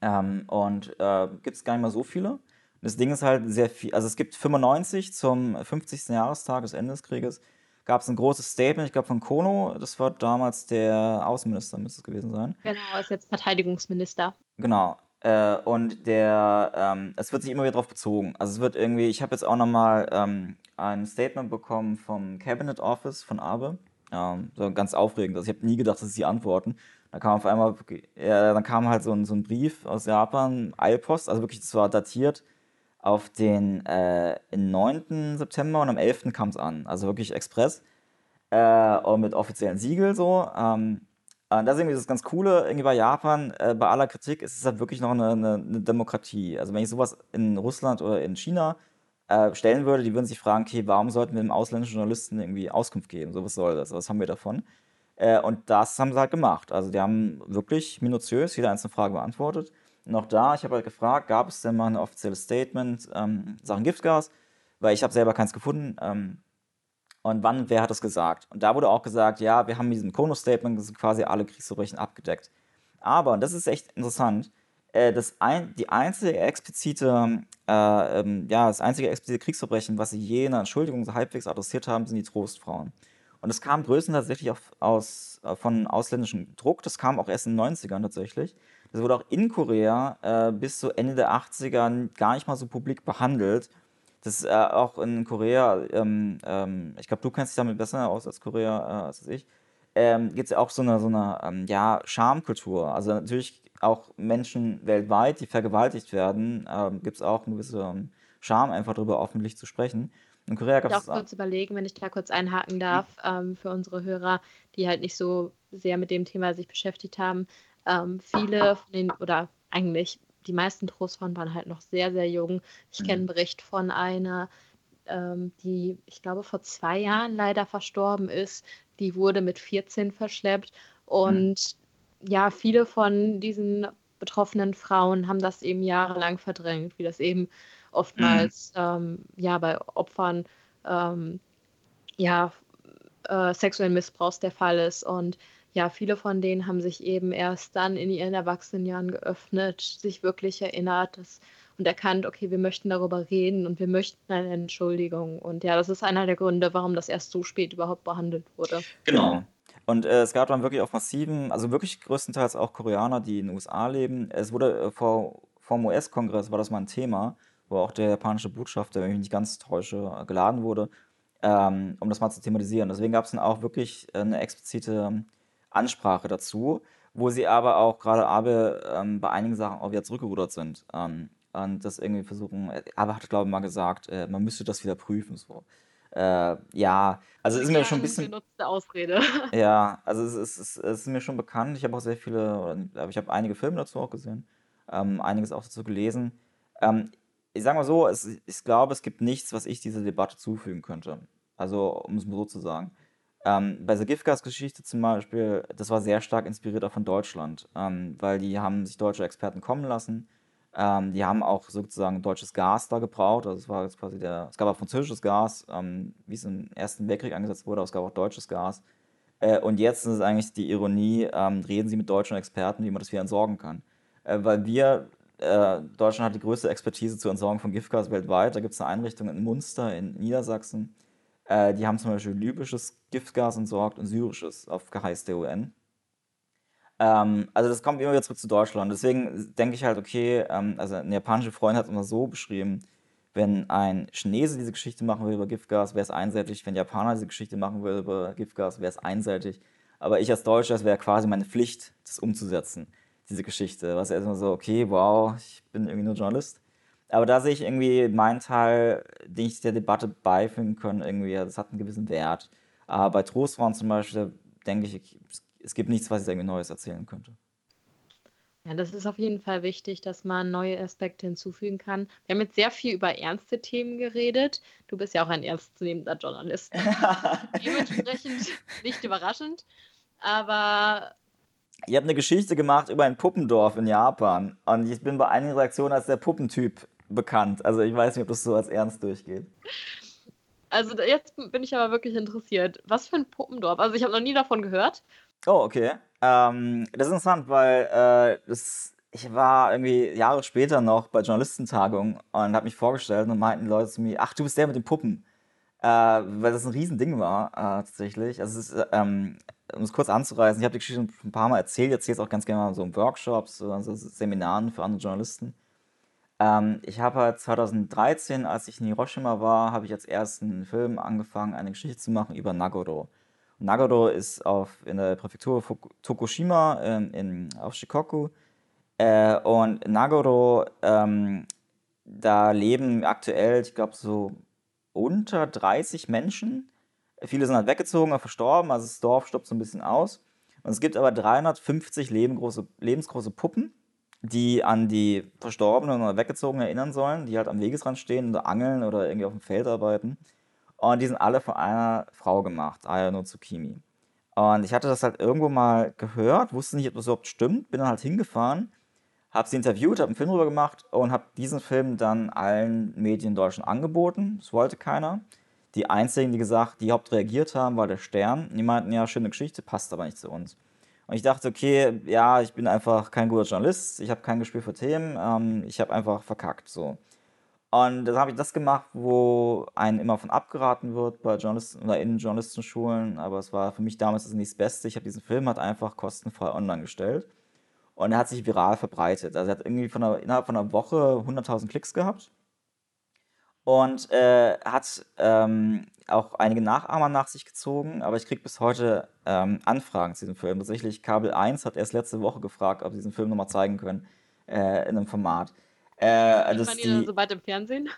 S2: Ähm, und äh, gibt es gar nicht mal so viele. Das Ding ist halt sehr viel, also es gibt 95 zum 50. Jahrestag des Ende des Krieges, gab es ein großes Statement, ich glaube von Kono, das war damals der Außenminister, müsste es gewesen sein.
S1: Genau, ist jetzt Verteidigungsminister.
S2: Genau. Äh, und der, ähm, es wird sich immer wieder darauf bezogen. Also es wird irgendwie, ich habe jetzt auch nochmal ähm, ein Statement bekommen vom Cabinet Office von Abe. Ähm, so ganz aufregend. Also ich habe nie gedacht, dass sie antworten. Da kam auf einmal, ja, dann kam halt so ein, so ein Brief aus Japan, Eilpost, also wirklich, das war datiert auf den äh, 9. September und am 11. kam es an. Also wirklich Express. Äh, und mit offiziellen Siegel so. Ähm, und das ist irgendwie das ganz Coole, irgendwie bei Japan, äh, bei aller Kritik ist es halt wirklich noch eine, eine, eine, Demokratie. Also wenn ich sowas in Russland oder in China äh, stellen würde, die würden sich fragen, okay, warum sollten wir dem ausländischen Journalisten irgendwie Auskunft geben? So, was soll das? Was haben wir davon? Äh, und das haben sie halt gemacht. Also die haben wirklich minutiös jede einzelne Frage beantwortet. Auch da, ich habe halt gefragt, gab es denn mal ein offizielles Statement ähm, Sachen Giftgas? Weil ich habe selber keins gefunden. Ähm, und wann, wer hat das gesagt? Und da wurde auch gesagt, ja, wir haben mit diesem Kono-Statement quasi alle Kriegsverbrechen abgedeckt. Aber, und das ist echt interessant, äh, das ein, die einzige explizite, äh, ähm, ja, das einzige explizite Kriegsverbrechen, was sie je in Entschuldigung so halbwegs adressiert haben, sind die Trostfrauen. Und das kam größtenteils tatsächlich auf, aus, äh, von ausländischem Druck. Das kam auch erst in den 90ern tatsächlich. Das wurde auch in Korea äh, bis zu Ende der 80er gar nicht mal so publik behandelt. Das ist äh, auch in Korea, ähm, ähm, ich glaube, du kennst dich damit besser aus als Korea, äh, als ich, ähm, gibt es ja auch so eine, so eine ähm, ja, Schamkultur. Also natürlich auch Menschen weltweit, die vergewaltigt werden, ähm, gibt es auch eine gewisse ähm, Scham, einfach darüber öffentlich zu sprechen.
S1: In Korea gab es. Ich auch kurz überlegen, wenn ich da kurz einhaken darf, ähm, für unsere Hörer, die halt nicht so sehr mit dem Thema sich beschäftigt haben. Ähm, viele von den, oder eigentlich die meisten Trostfrauen waren halt noch sehr, sehr jung. Ich kenne einen mhm. Bericht von einer, ähm, die, ich glaube, vor zwei Jahren leider verstorben ist. Die wurde mit 14 verschleppt. Und mhm. ja, viele von diesen betroffenen Frauen haben das eben jahrelang verdrängt, wie das eben oftmals mhm. ähm, ja bei Opfern ähm, ja äh, sexuellen Missbrauchs der Fall ist und ja, viele von denen haben sich eben erst dann in ihren Erwachsenenjahren geöffnet, sich wirklich erinnert dass, und erkannt, okay, wir möchten darüber reden und wir möchten eine Entschuldigung. Und ja, das ist einer der Gründe, warum das erst so spät überhaupt behandelt wurde.
S2: Genau. Und äh, es gab dann wirklich auch massiven, also wirklich größtenteils auch Koreaner, die in den USA leben. Es wurde äh, vor, vom US-Kongress war das mal ein Thema wo auch der japanische Botschafter, wenn ich mich nicht ganz täusche, geladen wurde, ähm, um das mal zu thematisieren. Deswegen gab es dann auch wirklich eine explizite Ansprache dazu, wo sie aber auch gerade Abe ähm, bei einigen Sachen auch wieder zurückgerudert sind. Ähm, und das irgendwie versuchen, Abe hat, glaube ich, mal gesagt, äh, man müsste das wieder prüfen. So. Äh, ja, also ist mir schon ein bisschen.
S1: Genutzte Ausrede. [laughs]
S2: Ja, also es ist, es ist mir schon bekannt. Ich habe auch sehr viele, ich habe einige Filme dazu auch gesehen, ähm, einiges auch dazu gelesen. Ähm, ich sage mal so, es, ich glaube, es gibt nichts, was ich dieser Debatte zufügen könnte. Also, um es mal so zu sagen. Ähm, bei der Giftgas-Geschichte zum Beispiel, das war sehr stark inspiriert auch von Deutschland, ähm, weil die haben sich deutsche Experten kommen lassen. Ähm, die haben auch sozusagen deutsches Gas da gebraucht. Also es war quasi der, es gab auch französisches Gas, ähm, wie es im Ersten Weltkrieg eingesetzt wurde, aber es gab auch deutsches Gas. Äh, und jetzt ist es eigentlich die Ironie, ähm, reden sie mit deutschen Experten, wie man das wieder entsorgen kann. Äh, weil wir äh, Deutschland hat die größte Expertise zur Entsorgung von Giftgas weltweit. Da gibt es eine Einrichtung in Munster in Niedersachsen. Äh, die haben zum Beispiel libysches Giftgas entsorgt und syrisches auf Geheiß der UN. Ähm, also das kommt immer wieder zurück zu Deutschland. Deswegen denke ich halt, okay, ähm, also ein japanischer Freund hat es immer so beschrieben, wenn ein Chinese diese Geschichte machen will über Giftgas, wäre es einseitig. Wenn ein Japaner diese Geschichte machen will über Giftgas, wäre es einseitig. Aber ich als Deutscher, es wäre quasi meine Pflicht, das umzusetzen diese Geschichte. Was erstmal so, okay, wow, ich bin irgendwie nur Journalist. Aber da sehe ich irgendwie meinen Teil, den ich der Debatte beifügen kann, irgendwie, das hat einen gewissen Wert. Aber bei Trostfrauen zum Beispiel, denke ich, es gibt nichts, was ich irgendwie Neues erzählen könnte.
S1: Ja, das ist auf jeden Fall wichtig, dass man neue Aspekte hinzufügen kann. Wir haben jetzt sehr viel über ernste Themen geredet. Du bist ja auch ein ernstzunehmender Journalist. [laughs] Dementsprechend nicht überraschend. Aber
S2: Ihr habt eine Geschichte gemacht über ein Puppendorf in Japan. Und ich bin bei einigen Reaktionen als der Puppentyp bekannt. Also ich weiß nicht, ob das so als ernst durchgeht.
S1: Also jetzt bin ich aber wirklich interessiert. Was für ein Puppendorf? Also ich habe noch nie davon gehört.
S2: Oh, okay. Ähm, das ist interessant, weil äh, das, ich war irgendwie Jahre später noch bei Journalistentagung und habe mich vorgestellt und meinten Leute zu mir, ach, du bist der mit den Puppen. Äh, weil das ein Riesending war, äh, tatsächlich. Also es ist, ähm, um es kurz anzureißen, ich habe die Geschichte schon ein paar Mal erzählt, jetzt jetzt auch ganz gerne mal so in Workshops, so in Seminaren für andere Journalisten. Ähm, ich habe halt 2013, als ich in Hiroshima war, habe ich als ersten Film angefangen, eine Geschichte zu machen über Nagoro. Nagoro ist auf, in der Präfektur Tokushima ähm, in, auf Shikoku. Äh, und Nagoro, ähm, da leben aktuell, ich glaube, so unter 30 Menschen. Viele sind halt weggezogen oder verstorben, also das Dorf stoppt so ein bisschen aus. Und es gibt aber 350 lebensgroße, lebensgroße Puppen, die an die Verstorbenen oder Weggezogenen erinnern sollen, die halt am Wegesrand stehen oder angeln oder irgendwie auf dem Feld arbeiten. Und die sind alle von einer Frau gemacht, Ayano Tsukimi. Und ich hatte das halt irgendwo mal gehört, wusste nicht, ob das überhaupt stimmt, bin dann halt hingefahren, habe sie interviewt, habe einen Film drüber gemacht und habe diesen Film dann allen Medien in Deutschland angeboten. Das wollte keiner. Die einzigen, die gesagt, die überhaupt reagiert haben, war der Stern. Die meinten, ja, schöne Geschichte, passt aber nicht zu uns. Und ich dachte, okay, ja, ich bin einfach kein guter Journalist, ich habe kein Gespür für Themen, ähm, ich habe einfach verkackt, so. Und dann habe ich das gemacht, wo einem immer von abgeraten wird bei Journalisten oder in Journalistenschulen, aber es war für mich damals das nicht das Beste. Ich habe diesen Film halt einfach kostenfrei online gestellt und er hat sich viral verbreitet. Also er hat irgendwie von einer, innerhalb von einer Woche 100.000 Klicks gehabt und äh, hat ähm, auch einige Nachahmer nach sich gezogen, aber ich kriege bis heute ähm, Anfragen zu diesem Film. Tatsächlich Kabel 1 hat erst letzte Woche gefragt, ob sie diesen Film nochmal zeigen können äh, in einem Format.
S1: Äh, das die, dann so bald im Fernsehen?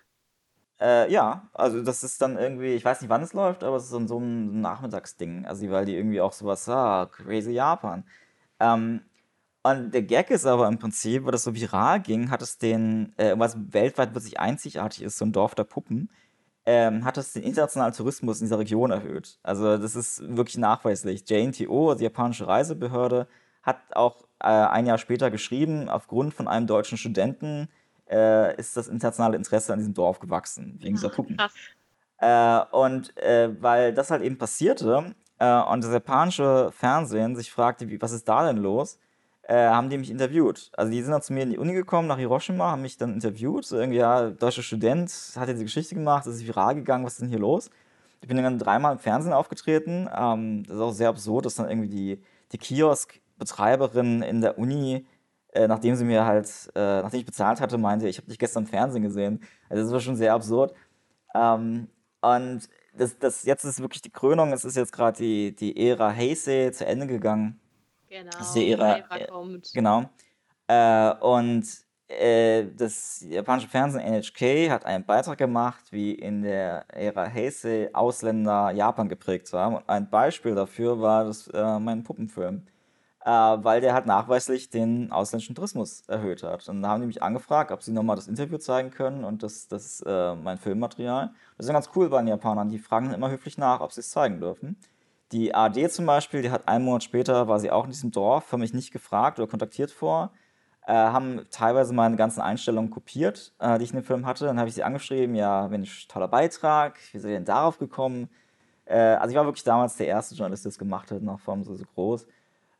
S2: Äh, ja, also das ist dann irgendwie, ich weiß nicht, wann es läuft, aber es ist dann so ein Nachmittagsding. Also weil die irgendwie auch sowas, ah, crazy Japan. Ähm, und der Gag ist aber im Prinzip, weil das so viral ging, hat es den, äh, was weltweit wirklich einzigartig ist, so ein Dorf der Puppen, ähm, hat es den internationalen Tourismus in dieser Region erhöht. Also das ist wirklich nachweislich. JNTO, also die japanische Reisebehörde, hat auch äh, ein Jahr später geschrieben, aufgrund von einem deutschen Studenten äh, ist das internationale Interesse an diesem Dorf gewachsen, wegen dieser Puppen. Äh, und äh, weil das halt eben passierte äh, und das japanische Fernsehen sich fragte, wie, was ist da denn los, äh, haben die mich interviewt. Also die sind dann zu mir in die Uni gekommen, nach Hiroshima, haben mich dann interviewt. So irgendwie, ja, deutscher Student, hat diese Geschichte gemacht, ist viral gegangen, was ist denn hier los? Ich bin dann dreimal im Fernsehen aufgetreten. Ähm, das ist auch sehr absurd, dass dann irgendwie die, die Kiosk-Betreiberin in der Uni äh, nachdem sie mir halt, äh, nachdem ich bezahlt hatte, meinte, ich habe dich gestern im Fernsehen gesehen. Also das war schon sehr absurd. Ähm, und das, das jetzt ist wirklich die Krönung. Es ist jetzt gerade die, die Ära Heisei zu Ende gegangen.
S1: Genau.
S2: Das ist die Ära, äh, genau. Äh, und äh, das japanische Fernsehen NHK hat einen Beitrag gemacht, wie in der Ära Heisei Ausländer Japan geprägt haben. Und ein Beispiel dafür war das, äh, mein Puppenfilm äh, weil der halt nachweislich den ausländischen Tourismus erhöht hat. Und da haben die mich angefragt, ob sie nochmal das Interview zeigen können und das, das mein Filmmaterial. Das ist ganz cool bei den Japanern, die fragen immer höflich nach, ob sie es zeigen dürfen. Die AD zum Beispiel, die hat einen Monat später, war sie auch in diesem Dorf, haben mich nicht gefragt oder kontaktiert vor, äh, haben teilweise meine ganzen Einstellungen kopiert, äh, die ich in dem Film hatte. Dann habe ich sie angeschrieben, ja, Mensch, toller Beitrag, wie seid ihr denn darauf gekommen? Äh, also ich war wirklich damals der erste Journalist, der es gemacht hat, noch vor so, so groß.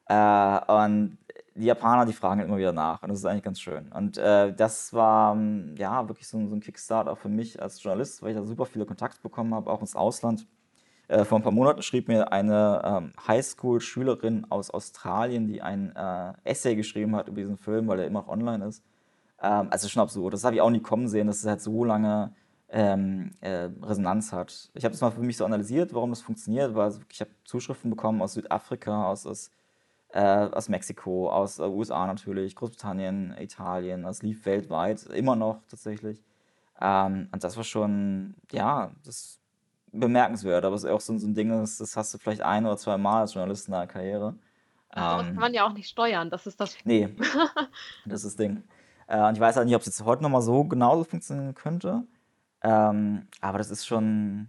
S2: Äh, und die Japaner, die fragen halt immer wieder nach und das ist eigentlich ganz schön. Und äh, das war ähm, ja wirklich so, so, ein Kickstart auch für mich als Journalist, weil ich da super viele Kontakte bekommen habe, auch ins Ausland. Äh, vor ein paar Monaten schrieb mir eine ähm, Highschool-Schülerin aus Australien, die ein äh, Essay geschrieben hat über diesen Film, weil er immer noch online ist. Ähm, also schon absurd. Das habe ich auch nie kommen sehen, dass es halt so lange ähm, äh, Resonanz hat. Ich habe das mal für mich so analysiert, warum das funktioniert, weil ich habe Zuschriften bekommen aus Südafrika, aus, aus äh, aus Mexiko, aus äh, USA natürlich, Großbritannien, Italien. Das lief weltweit, immer noch tatsächlich. Ähm, und das war schon, ja, das bemerkenswert. Aber es ist auch so, so ein Ding, das, das, hast du vielleicht ein oder zwei Mal als Journalist in deiner Karriere.
S1: Aber ähm, das kann man ja auch nicht steuern, das ist das.
S2: Nee, [laughs] das ist das Ding. Äh, und ich weiß halt nicht, ob es jetzt heute nochmal so genauso funktionieren könnte. Ähm, aber das ist schon,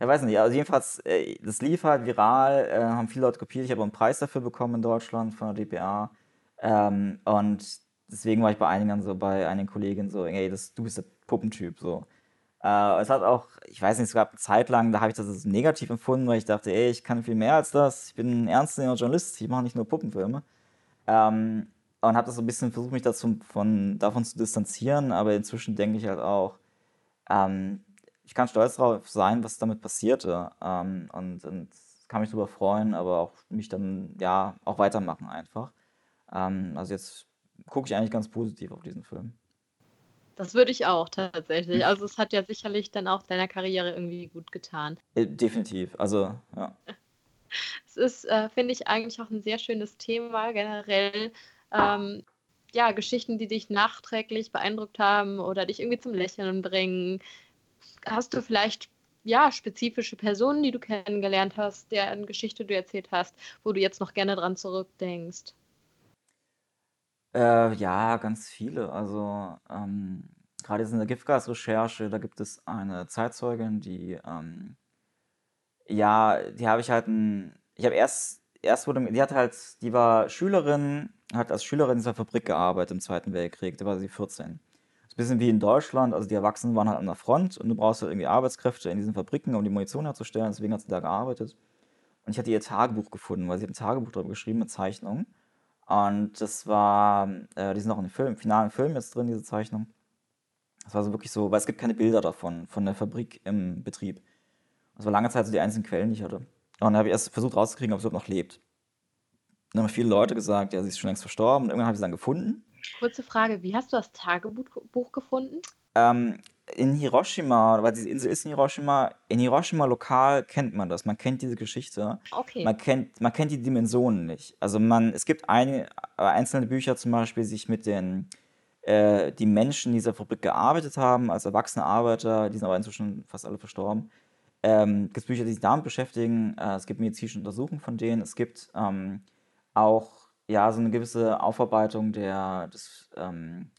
S2: ja, weiß nicht. Also jedenfalls, äh, das lief halt viral, äh, haben viele Leute kopiert. Ich habe einen Preis dafür bekommen in Deutschland von der DPA. Ähm, und deswegen war ich bei einigen so, bei einigen Kolleginnen so, ey, das, du bist der Puppentyp, so. Äh, es hat auch, ich weiß nicht, es gab eine Zeit lang, da habe ich das als negativ empfunden, weil ich dachte, ey, ich kann viel mehr als das. Ich bin ein ernstzunehmender Journalist, ich mache nicht nur Puppenfilme. Ähm, und habe das so ein bisschen versucht, mich dazu, von, davon zu distanzieren, aber inzwischen denke ich halt auch, ähm, ich kann stolz darauf sein, was damit passierte. Ähm, und, und kann mich darüber freuen, aber auch mich dann ja auch weitermachen einfach. Ähm, also jetzt gucke ich eigentlich ganz positiv auf diesen Film.
S1: Das würde ich auch tatsächlich. Hm. Also es hat ja sicherlich dann auch deiner Karriere irgendwie gut getan.
S2: Äh, definitiv. Also ja.
S1: Es ist, äh, finde ich, eigentlich auch ein sehr schönes Thema generell. Ähm, ja, Geschichten, die dich nachträglich beeindruckt haben oder dich irgendwie zum Lächeln bringen? Hast du vielleicht ja, spezifische Personen, die du kennengelernt hast, deren Geschichte du erzählt hast, wo du jetzt noch gerne dran zurückdenkst?
S2: Äh, ja, ganz viele. Also, ähm, gerade jetzt in der Giftgasrecherche, da gibt es eine Zeitzeugin, die, ähm, ja, die habe ich halt ein, ich habe erst, erst wurde, die hat halt, die war Schülerin, hat als Schülerin in dieser Fabrik gearbeitet im Zweiten Weltkrieg, da war sie 14. Das ist ein bisschen wie in Deutschland, also die Erwachsenen waren halt an der Front und du brauchst halt irgendwie Arbeitskräfte in diesen Fabriken, um die Munition herzustellen, deswegen hat sie da gearbeitet. Und ich hatte ihr Tagebuch gefunden, weil sie hat ein Tagebuch darüber geschrieben mit Zeichnungen. Und das war, äh, die sind auch im Film, im finalen Film jetzt drin, diese Zeichnung. Das war so wirklich so, weil es gibt keine Bilder davon, von der Fabrik im Betrieb. Das war lange Zeit so die einzigen Quellen, die ich hatte. Und dann habe ich erst versucht rauszukriegen, ob sie überhaupt noch lebt. Dann haben viele Leute gesagt, ja, sie ist schon längst verstorben. Und irgendwann habe ich sie dann gefunden.
S1: Kurze Frage, wie hast du das Tagebuch gefunden?
S2: Ähm, in Hiroshima, weil diese Insel ist in Hiroshima, in Hiroshima lokal kennt man das. Man kennt diese Geschichte.
S1: Okay.
S2: Man kennt, man kennt die Dimensionen nicht. Also man, es gibt eine, einzelne Bücher zum Beispiel, die sich mit den äh, die Menschen in dieser Fabrik gearbeitet haben, als erwachsene Arbeiter, die sind aber inzwischen fast alle verstorben. Ähm, es gibt Bücher, die sich damit beschäftigen. Äh, es gibt medizinische Untersuchungen von denen. Es gibt ähm, auch ja, so eine gewisse Aufarbeitung der, des, ähm,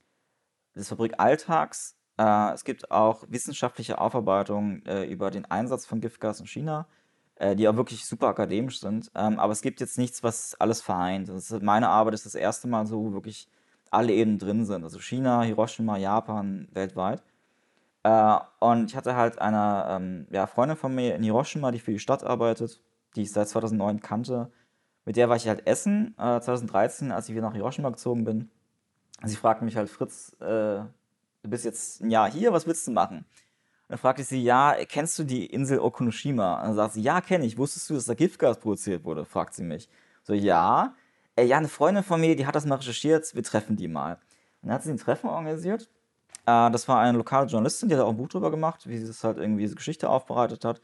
S2: des Fabrikalltags. Äh, es gibt auch wissenschaftliche Aufarbeitung äh, über den Einsatz von Giftgas in China, äh, die auch wirklich super akademisch sind. Ähm, aber es gibt jetzt nichts, was alles vereint. Ist, meine Arbeit ist das erste Mal so, wo wirklich alle eben drin sind. Also China, Hiroshima, Japan, weltweit. Äh, und ich hatte halt eine ähm, ja, Freundin von mir in Hiroshima, die für die Stadt arbeitet, die ich seit 2009 kannte. Mit der war ich halt essen, äh, 2013, als ich wieder nach Hiroshima gezogen bin. Sie fragte mich halt, Fritz, äh, du bist jetzt ein Jahr hier, was willst du machen? Und dann fragte ich sie, ja, kennst du die Insel Okunoshima? Und dann sagt sie, ja, kenne ich. Wusstest du, dass da Giftgas produziert wurde? fragt sie mich. So, ja. Äh, ja, eine Freundin von mir, die hat das mal recherchiert, wir treffen die mal. Und dann hat sie ein Treffen organisiert. Äh, das war eine lokale Journalistin, die hat auch ein Buch drüber gemacht, wie sie das halt irgendwie diese Geschichte aufbereitet hat.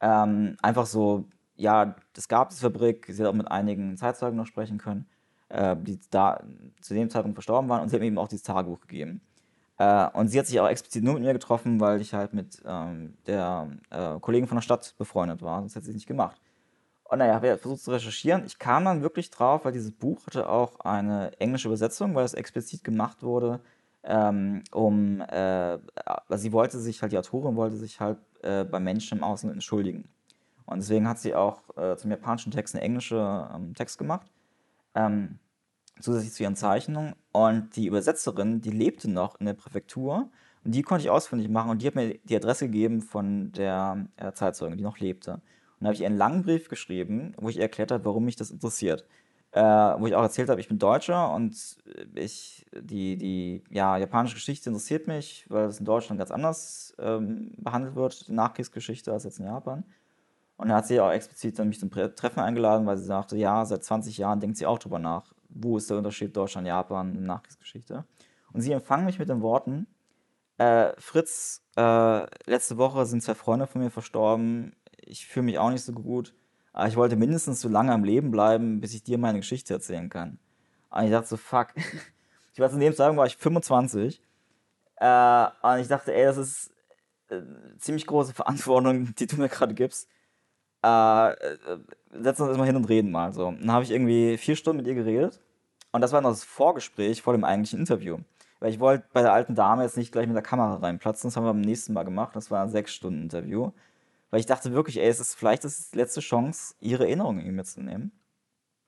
S2: Ähm, einfach so ja, es gab diese Fabrik, sie hat auch mit einigen Zeitzeugen noch sprechen können, äh, die da zu dem Zeitpunkt verstorben waren und sie hat mir eben auch dieses Tagebuch gegeben. Äh, und sie hat sich auch explizit nur mit mir getroffen, weil ich halt mit ähm, der äh, Kollegin von der Stadt befreundet war, sonst hätte sie es nicht gemacht. Und naja, habe halt versucht zu recherchieren. Ich kam dann wirklich drauf, weil dieses Buch hatte auch eine englische Übersetzung, weil es explizit gemacht wurde, ähm, um, äh, also sie wollte sich halt, die Autorin wollte sich halt äh, bei Menschen im Ausland entschuldigen. Und deswegen hat sie auch äh, zum japanischen Text einen englischen ähm, Text gemacht, ähm, zusätzlich zu ihren Zeichnungen. Und die Übersetzerin, die lebte noch in der Präfektur und die konnte ich ausfindig machen und die hat mir die Adresse gegeben von der äh, Zeitzeugin, die noch lebte. Und da habe ich ihr einen langen Brief geschrieben, wo ich ihr erklärt habe, warum mich das interessiert. Äh, wo ich auch erzählt habe, ich bin Deutscher und ich, die, die ja, japanische Geschichte interessiert mich, weil es in Deutschland ganz anders ähm, behandelt wird, die Nachkriegsgeschichte, als jetzt in Japan. Und da hat sie auch explizit dann mich zum Treffen eingeladen, weil sie sagte, ja, seit 20 Jahren denkt sie auch drüber nach, wo ist der Unterschied Deutschland, Japan in Nachkriegsgeschichte. Und sie empfangen mich mit den Worten, äh, Fritz, äh, letzte Woche sind zwei Freunde von mir verstorben, ich fühle mich auch nicht so gut, aber ich wollte mindestens so lange am Leben bleiben, bis ich dir meine Geschichte erzählen kann. Und ich dachte so, fuck. [laughs] Ich war zu dem Zeitpunkt war ich 25. Äh, und ich dachte, ey, das ist äh, ziemlich große Verantwortung, die du mir gerade gibst äh, setzen uns mal hin und reden mal. So. Dann habe ich irgendwie vier Stunden mit ihr geredet. Und das war noch das Vorgespräch vor dem eigentlichen Interview. Weil ich wollte bei der alten Dame jetzt nicht gleich mit der Kamera reinplatzen. Das haben wir beim nächsten Mal gemacht. Das war ein sechs Stunden Interview. Weil ich dachte wirklich, ey, es ist vielleicht das die letzte Chance, ihre Erinnerungen mitzunehmen.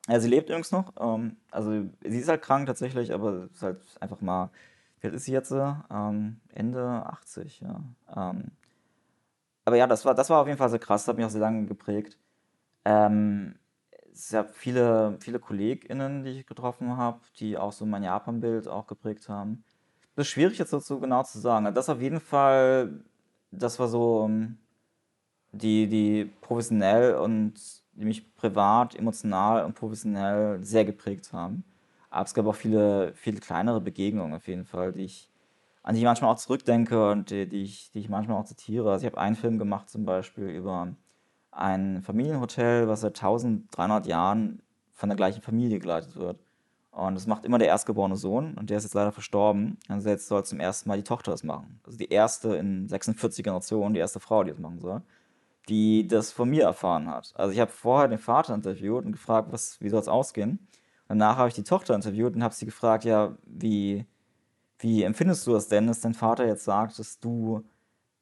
S2: Ja, sie lebt übrigens noch. Ähm, also sie ist halt krank tatsächlich, aber ist halt einfach mal, wie alt ist sie jetzt? Ähm, Ende 80, ja. Ähm, aber ja, das war, das war auf jeden Fall sehr krass, das hat mich auch sehr lange geprägt. Ähm, es gab viele, viele KollegInnen, die ich getroffen habe, die auch so mein Japan-Bild auch geprägt haben. Das ist schwierig jetzt dazu genau zu sagen. Das auf jeden Fall, das war so ähm, die, die professionell und mich privat, emotional und professionell sehr geprägt haben. Aber es gab auch viele, viele kleinere Begegnungen auf jeden Fall, die ich an die ich manchmal auch zurückdenke und die, die, ich, die ich manchmal auch zitiere. Also ich habe einen Film gemacht zum Beispiel über ein Familienhotel, was seit 1300 Jahren von der gleichen Familie geleitet wird. Und das macht immer der erstgeborene Sohn und der ist jetzt leider verstorben. Also jetzt soll zum ersten Mal die Tochter das machen. Also die erste in 46 Generationen, die erste Frau, die das machen soll, die das von mir erfahren hat. Also ich habe vorher den Vater interviewt und gefragt, was, wie soll es ausgehen? Danach habe ich die Tochter interviewt und habe sie gefragt, ja, wie, wie empfindest du das denn, dass dein Vater jetzt sagt, dass du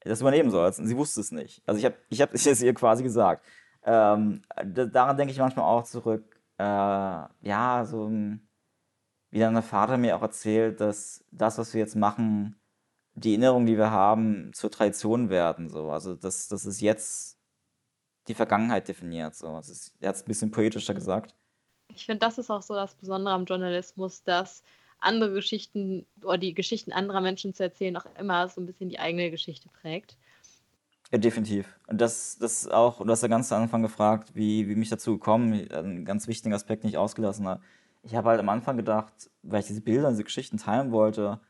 S2: das übernehmen sollst? Und sie wusste es nicht. Also ich habe ich hab [laughs] es ihr quasi gesagt. Ähm, daran denke ich manchmal auch zurück. Äh, ja, so ein wie dann der Vater mir auch erzählt, dass das, was wir jetzt machen, die Erinnerungen, die wir haben, zur Tradition werden. So. Also, dass, dass es jetzt die Vergangenheit definiert. So. Das ist, er hat es ein bisschen poetischer gesagt.
S1: Ich finde, das ist auch so das Besondere am Journalismus, dass andere Geschichten oder die Geschichten anderer Menschen zu erzählen auch immer so ein bisschen die eigene Geschichte prägt.
S2: Ja, definitiv. Und das, das auch, du hast ja ganz am Anfang gefragt, wie, wie mich dazu gekommen, ein ganz wichtiger Aspekt, den ich ausgelassen habe ich habe halt am Anfang gedacht, weil ich diese Bilder, diese Geschichten teilen wollte,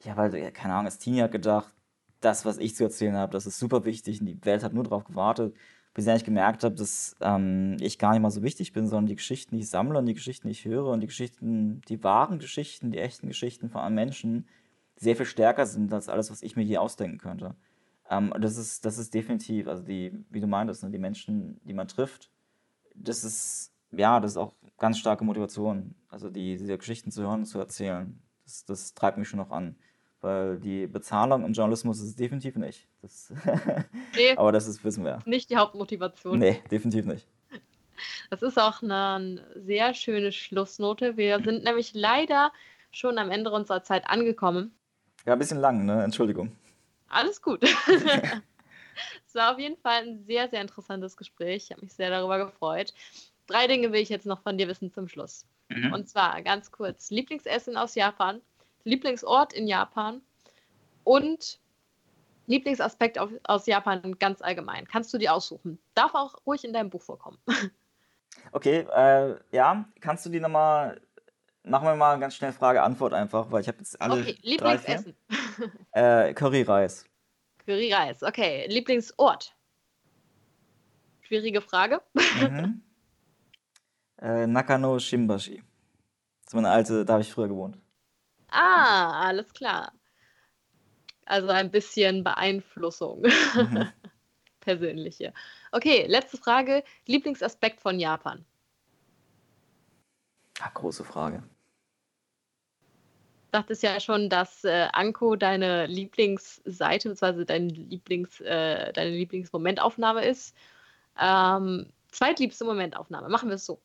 S2: ich habe halt, keine Ahnung, als Teenie hat gedacht, das, was ich zu erzählen habe, das ist super wichtig und die Welt hat nur darauf gewartet, bis ich eigentlich gemerkt habe, dass ähm, ich gar nicht mal so wichtig bin, sondern die Geschichten, die ich sammle und die Geschichten, die ich höre und die Geschichten, die wahren Geschichten, die echten Geschichten von anderen Menschen sehr viel stärker sind als alles, was ich mir hier ausdenken könnte. Ähm, das, ist, das ist definitiv, also die, wie du meintest, ne, die Menschen, die man trifft, das ist ja, das ist auch ganz starke Motivation. Also die, diese Geschichten zu hören und zu erzählen, das, das treibt mich schon noch an. Weil die Bezahlung im Journalismus ist es definitiv nicht. Das [laughs] nee, aber das ist, wissen wir.
S1: Nicht die Hauptmotivation.
S2: Nee, definitiv nicht.
S1: Das ist auch eine sehr schöne Schlussnote. Wir sind nämlich leider schon am Ende unserer Zeit angekommen.
S2: Ja, ein bisschen lang, ne? Entschuldigung.
S1: Alles gut. [laughs] Es war auf jeden Fall ein sehr, sehr interessantes Gespräch. Ich habe mich sehr darüber gefreut. Drei Dinge will ich jetzt noch von dir wissen zum Schluss. Mhm. Und zwar ganz kurz: Lieblingsessen aus Japan, Lieblingsort in Japan und Lieblingsaspekt auf, aus Japan ganz allgemein. Kannst du die aussuchen? Darf auch ruhig in deinem Buch vorkommen. [laughs]
S2: Okay, äh, ja, kannst du die nochmal. Machen wir mal ganz schnell Frage-Antwort einfach, weil ich habe jetzt alle. Okay, Lieblingsessen. äh, Curry-Reis.
S1: Curry-Reis, okay. Lieblingsort? Schwierige Frage. Mhm. [laughs]
S2: Äh, Nakano Shimbashi. Das ist meine alte, da habe ich früher gewohnt.
S1: Ah, alles klar. Also ein bisschen Beeinflussung. Mhm. [laughs] Persönliche. Okay, letzte Frage. Lieblingsaspekt von Japan?
S2: Ach, große Frage.
S1: Du dachtest ja schon, dass äh, Anko deine Lieblingsseite bzw. Dein Lieblings, äh, deine Lieblingsmomentaufnahme ist. Ähm, zweitliebste Momentaufnahme. Machen wir es so.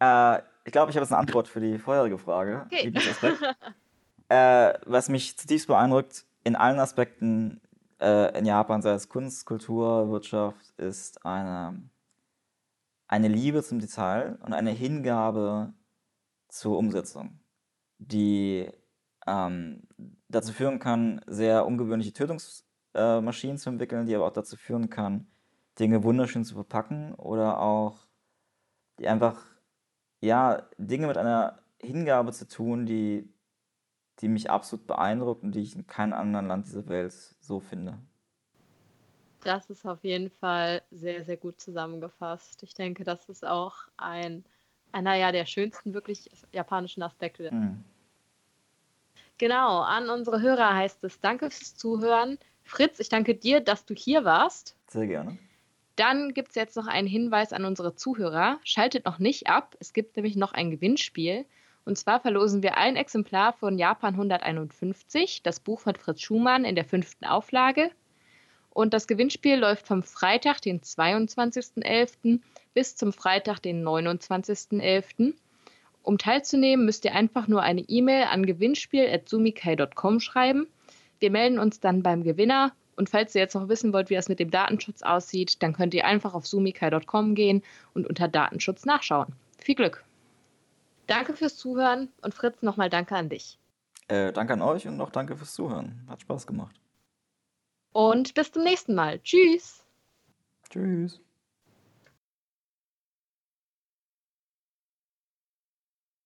S2: Äh, ich glaube, ich habe jetzt eine Antwort für die vorherige Frage. Okay. [laughs] äh, was mich zutiefst beeindruckt, in allen Aspekten äh, in Japan, sei es Kunst, Kultur, Wirtschaft, ist eine, eine Liebe zum Detail und eine Hingabe zur Umsetzung, die ähm, dazu führen kann, sehr ungewöhnliche Tötungsmaschinen äh, zu entwickeln, die aber auch dazu führen kann, Dinge wunderschön zu verpacken oder auch die einfach ja, Dinge mit einer Hingabe zu tun, die, die mich absolut beeindruckt und die ich in keinem anderen Land dieser Welt so finde.
S1: Das ist auf jeden Fall sehr, sehr gut zusammengefasst. Ich denke, das ist auch ein, einer ja, der schönsten wirklich japanischen Aspekte. Mhm. Genau, an unsere Hörer heißt es Danke fürs Zuhören. Fritz, ich danke dir, dass du hier warst.
S2: Sehr gerne.
S1: Dann gibt es jetzt noch einen Hinweis an unsere Zuhörer. Schaltet noch nicht ab. Es gibt nämlich noch ein Gewinnspiel. Und zwar verlosen wir ein Exemplar von Japan 151, das Buch von Fritz Schumann in der fünften Auflage. Und das Gewinnspiel läuft vom Freitag, den 22.11. bis zum Freitag, den 29.11. Um teilzunehmen, müsst ihr einfach nur eine E-Mail an gewinnspiel.sumikai.com schreiben. Wir melden uns dann beim Gewinner und falls ihr jetzt noch wissen wollt, wie das mit dem Datenschutz aussieht, dann könnt ihr einfach auf sumikai.com gehen und unter Datenschutz nachschauen. Viel Glück! Danke fürs Zuhören und Fritz, nochmal danke an dich.
S2: Äh, danke an euch und noch danke fürs Zuhören. Hat Spaß gemacht.
S1: Und bis zum nächsten Mal. Tschüss.
S2: Tschüss.